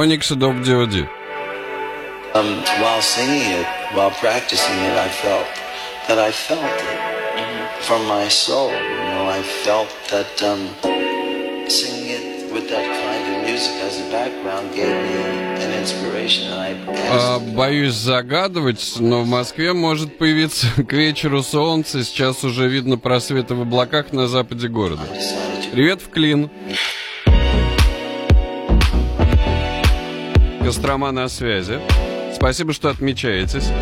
Onyx и Dope D.O.D. Um, while singing it, while practicing it, I felt that I felt it from my soul. You know, I felt that um, singing it with that kind of music as a background gave me А, боюсь загадывать, но в Москве может появиться к вечеру солнце. Сейчас уже видно просветы в облаках на западе города. Привет в Клин. Кострома на связи. Спасибо, что отмечаетесь.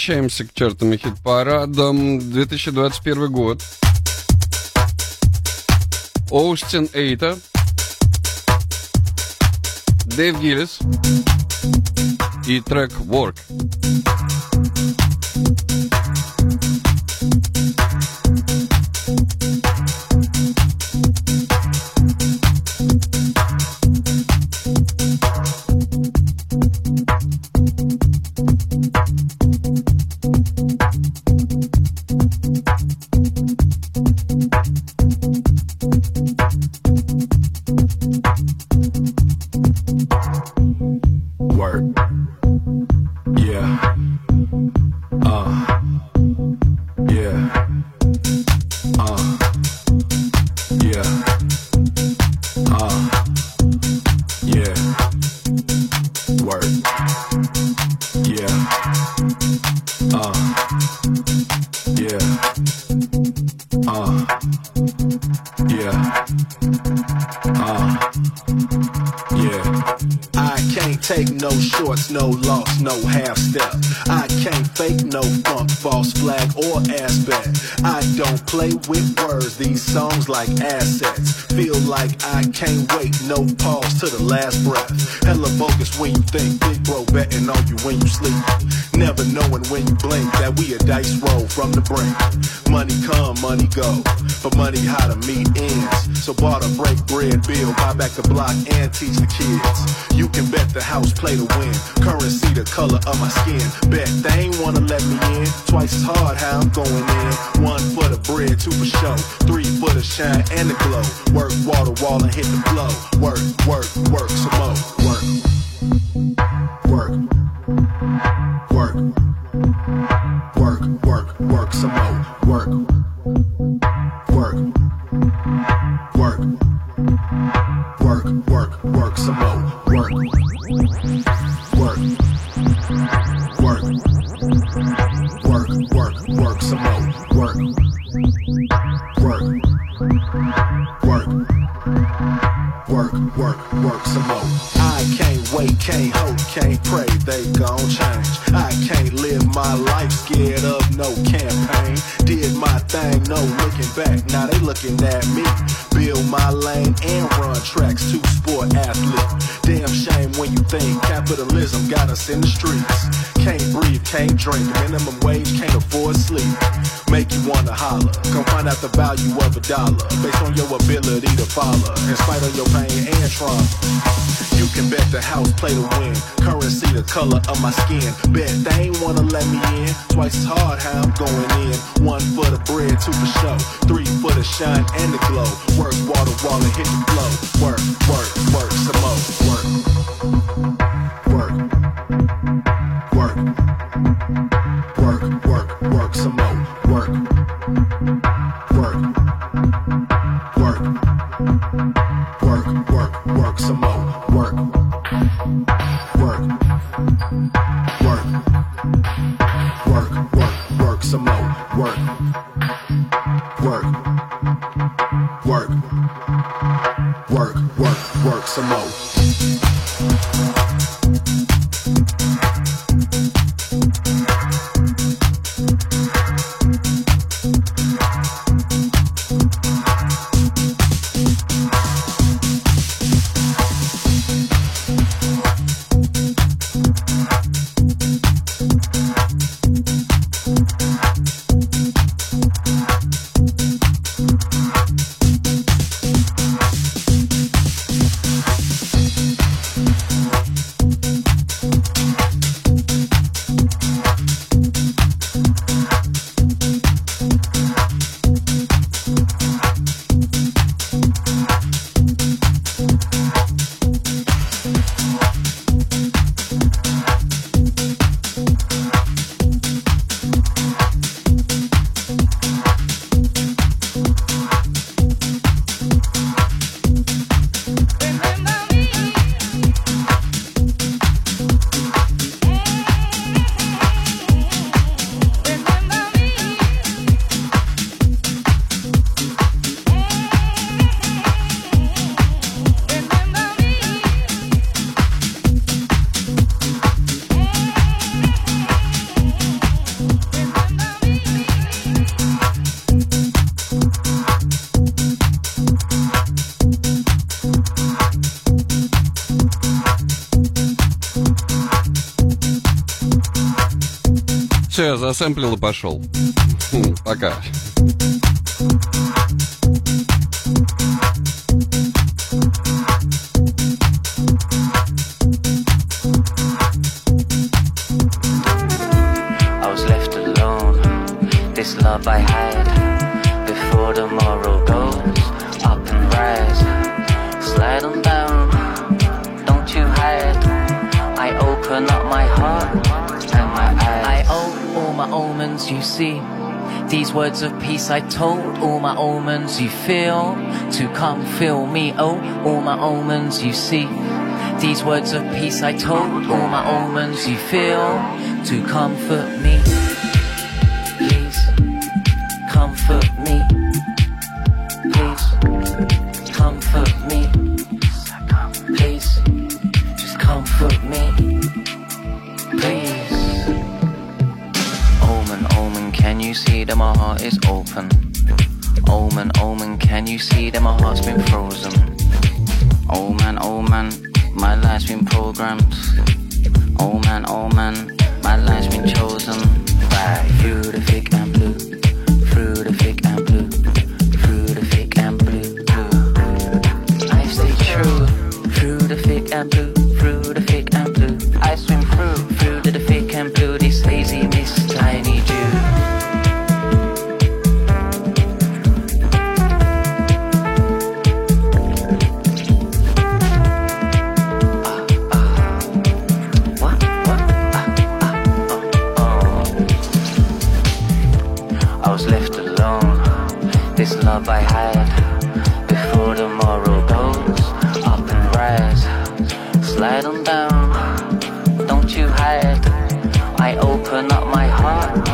возвращаемся к чертовым хит-парадам. 2021 год. Остин Эйта. Дэйв Гиллис. И трек «Work». work. in spite of your pain and trauma. You can bet the house play to win. Currency the color of my skin. Bet they ain't wanna let me in. Twice as hard how I'm going in. One for the bread, two for show. Three for the shine and the glow. Work water, wall and hit the flow. Work, work, work some more. Work. Все, засэмплил и пошел. Хм, Пока. These words of peace I told all my omens you feel to come feel me. Oh, all my omens you see. These words of peace I told all my omens you feel to comfort Oh man, oh man, my life's been chosen. By through the thick and blue, through the thick and blue, through the thick and blue. true, through the thick and blue, love I had before the morrow goes up and rise. Slide on down, don't you hide. I open up my heart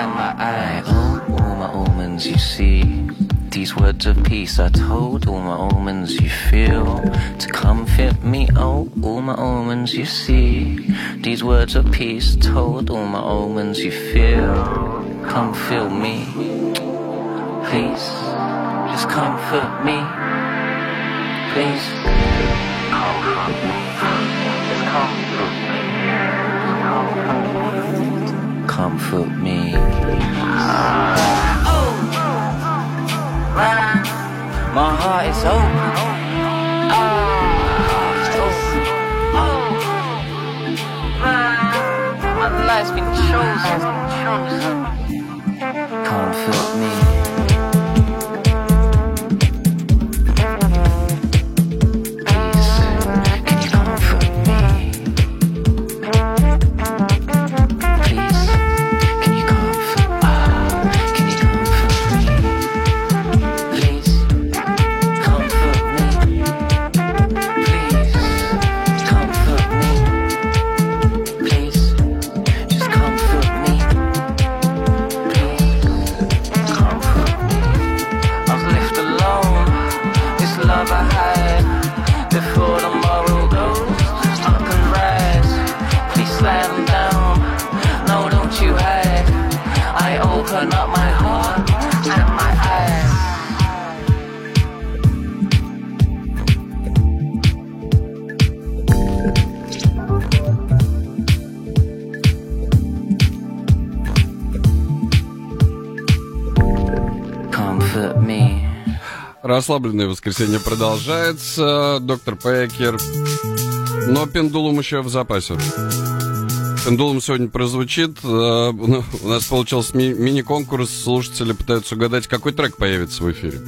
and my eyes. Oh, all my omens you see. These words of peace I told all my omens you feel to comfort me. Oh, all my omens you see. These words of peace told all my omens you feel. Come feel me, please. Just comfort me, please. Comfort me, comfort me. Oh, my heart is open. My life's been chosen. Comfort me. Расслабленное воскресенье продолжается. Доктор Пекер. Но пендулум еще в запасе. Пендулум сегодня прозвучит. Э, ну, У нас получился ми- мини-конкурс. Слушатели пытаются угадать, какой трек появится в эфире.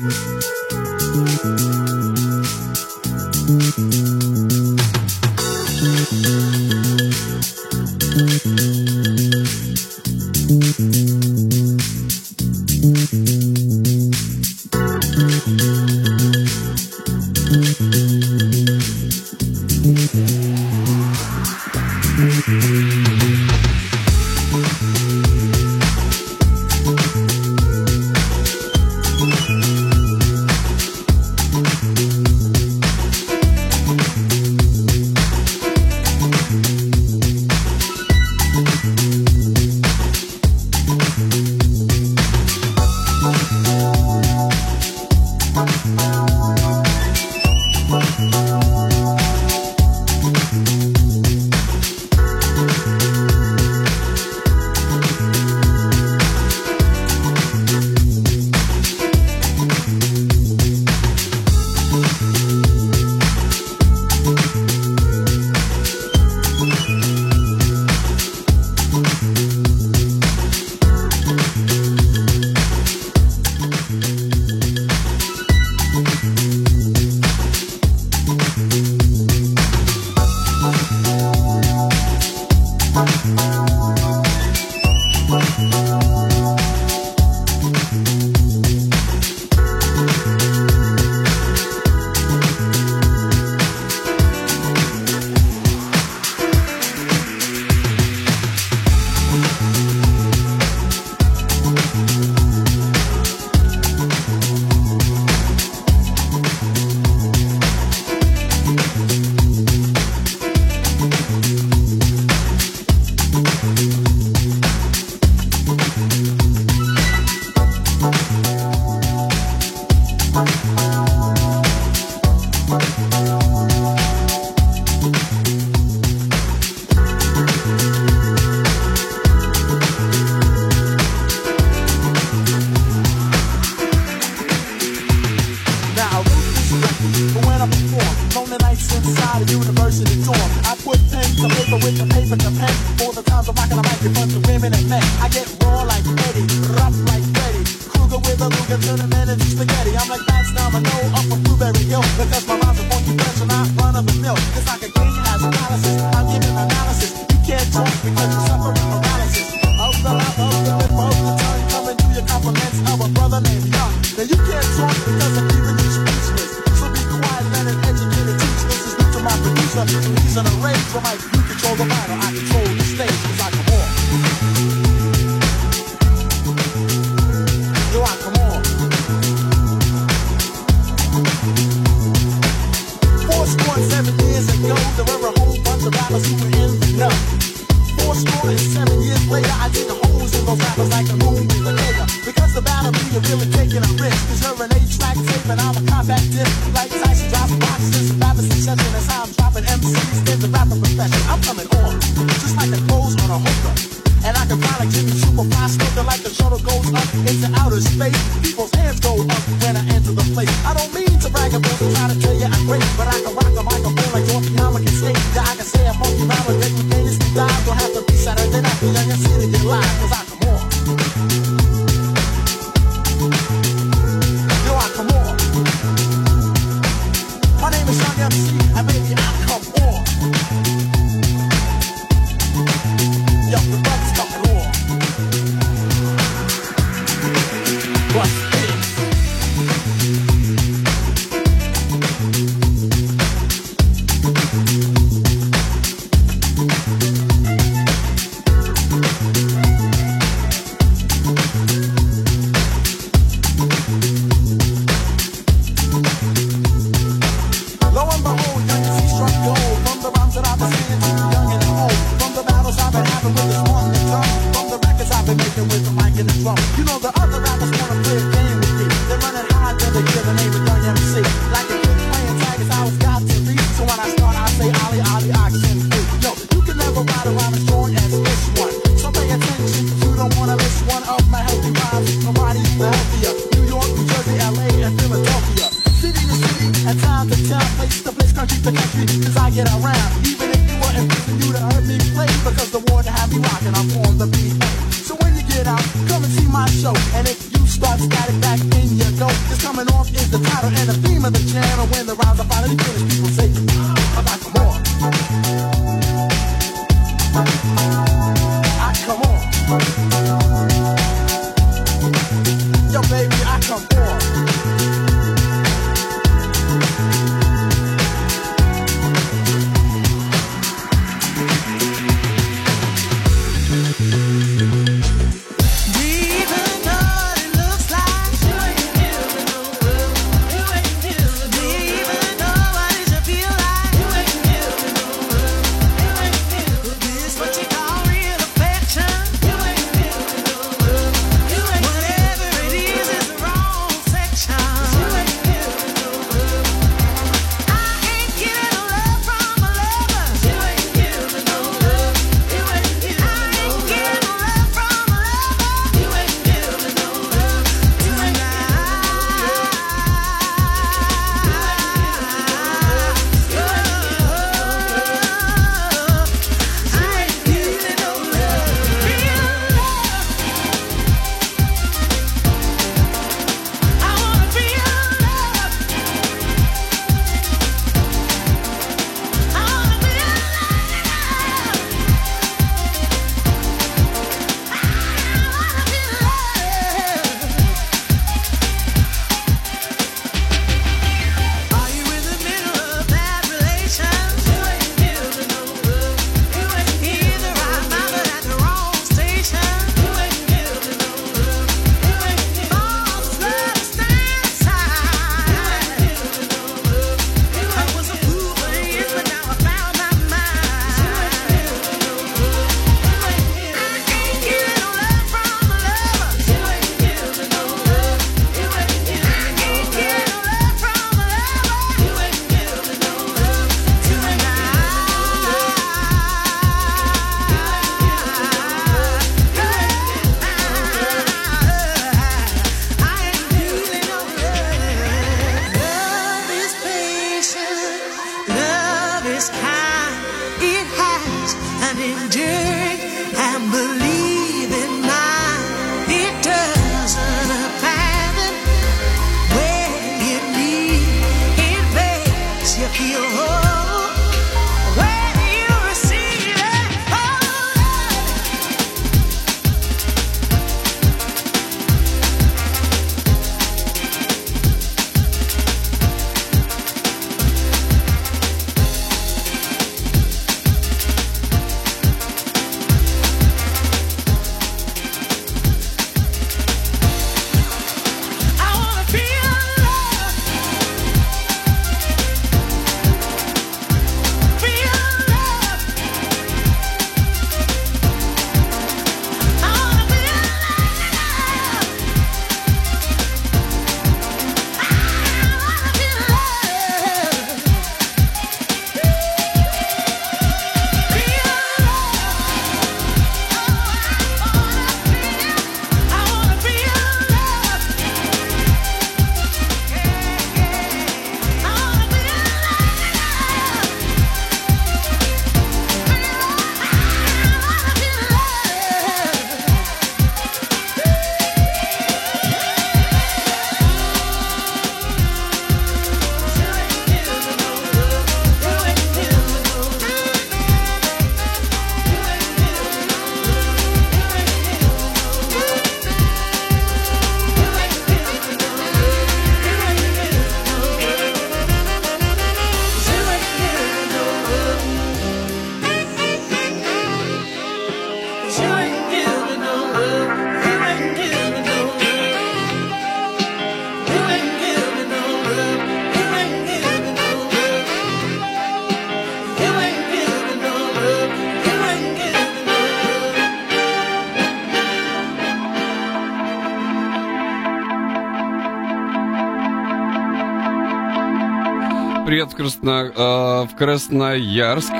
Красно- э, в Красноярск.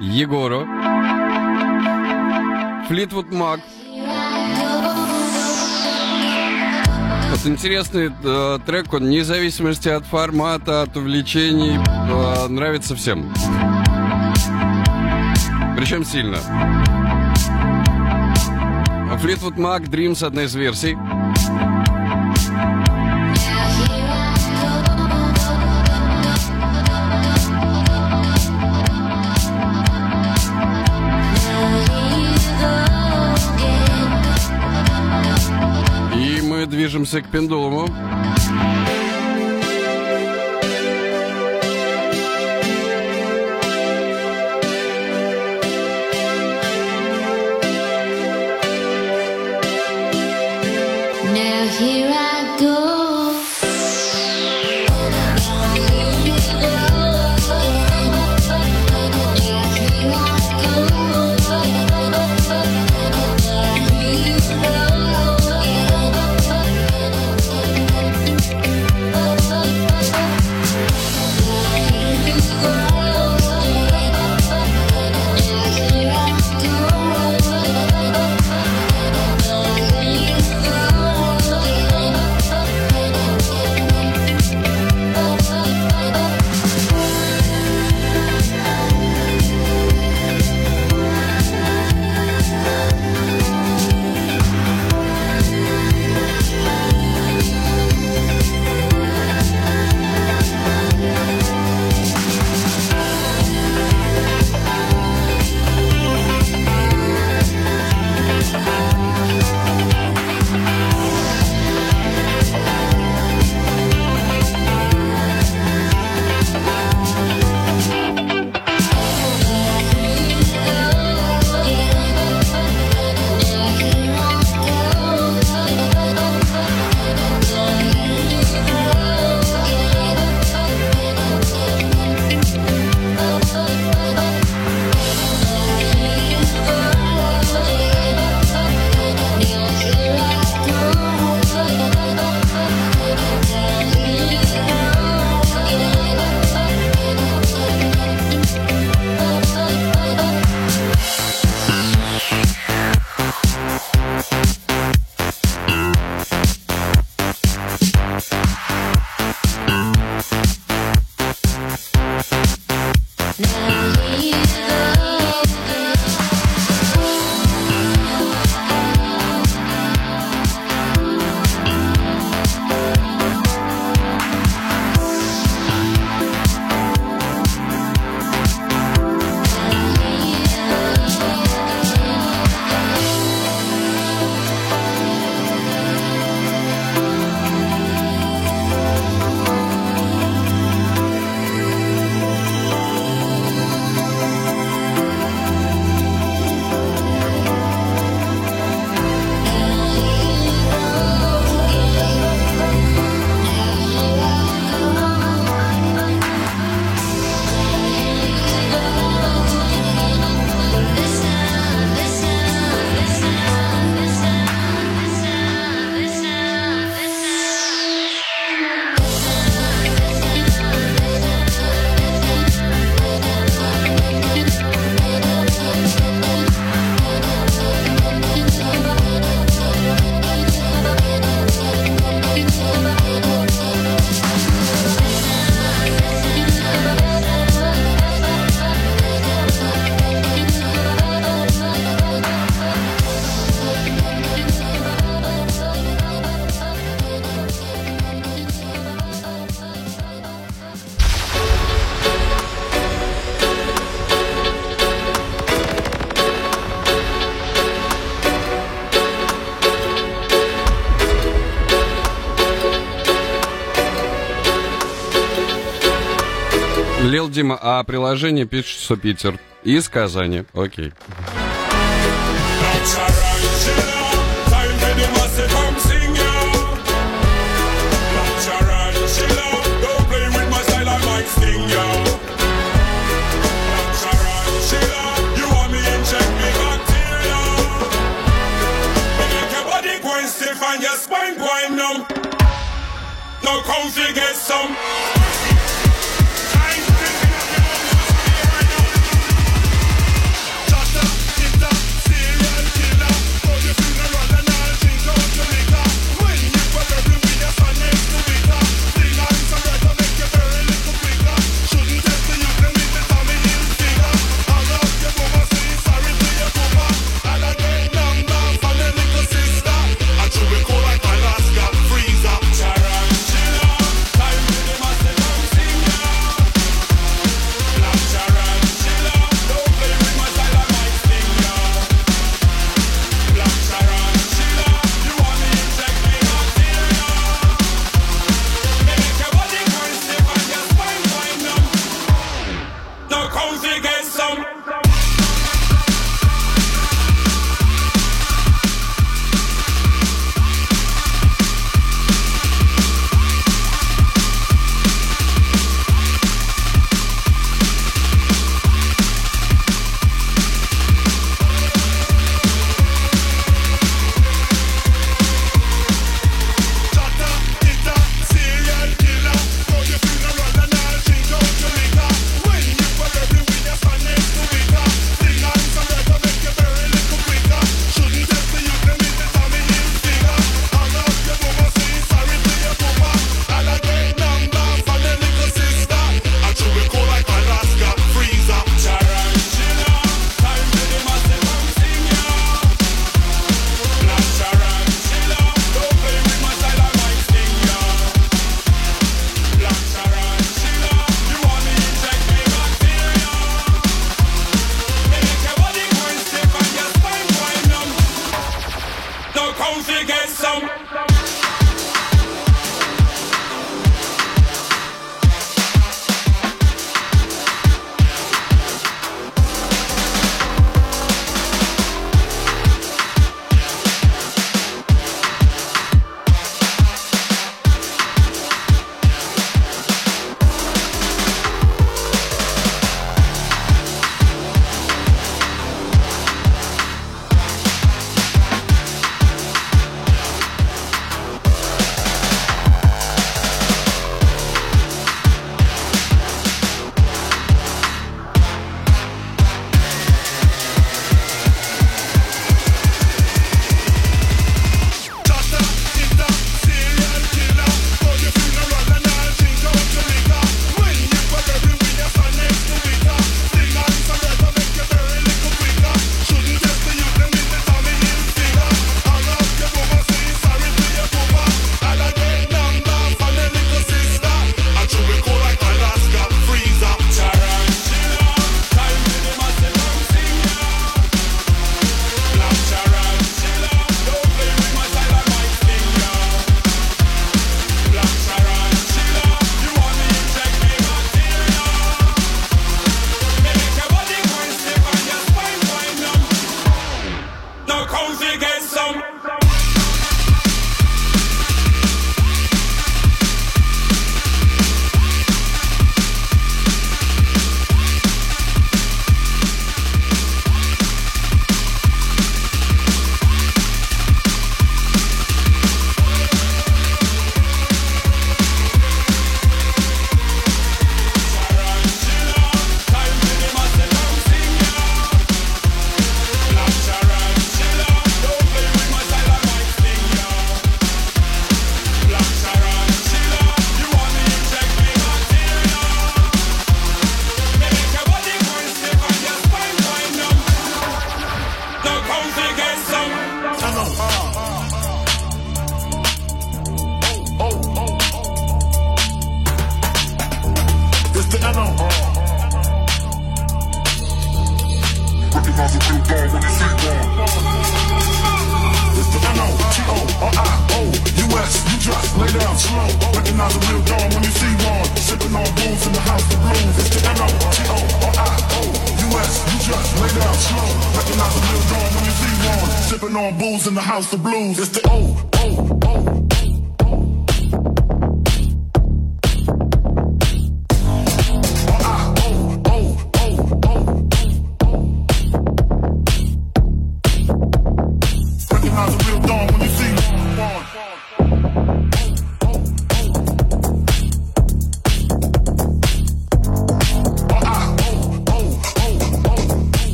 Егору. Флитвуд Мак. Вот интересный э, трек, он вне зависимости от формата, от увлечений, э, нравится всем. Причем сильно. Флитвуд Мак, Dreams, одна из версий. yüksek pin Дима, а приложение пишет, что Питер. Из Казани. Окей. Okay.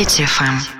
Третья фам.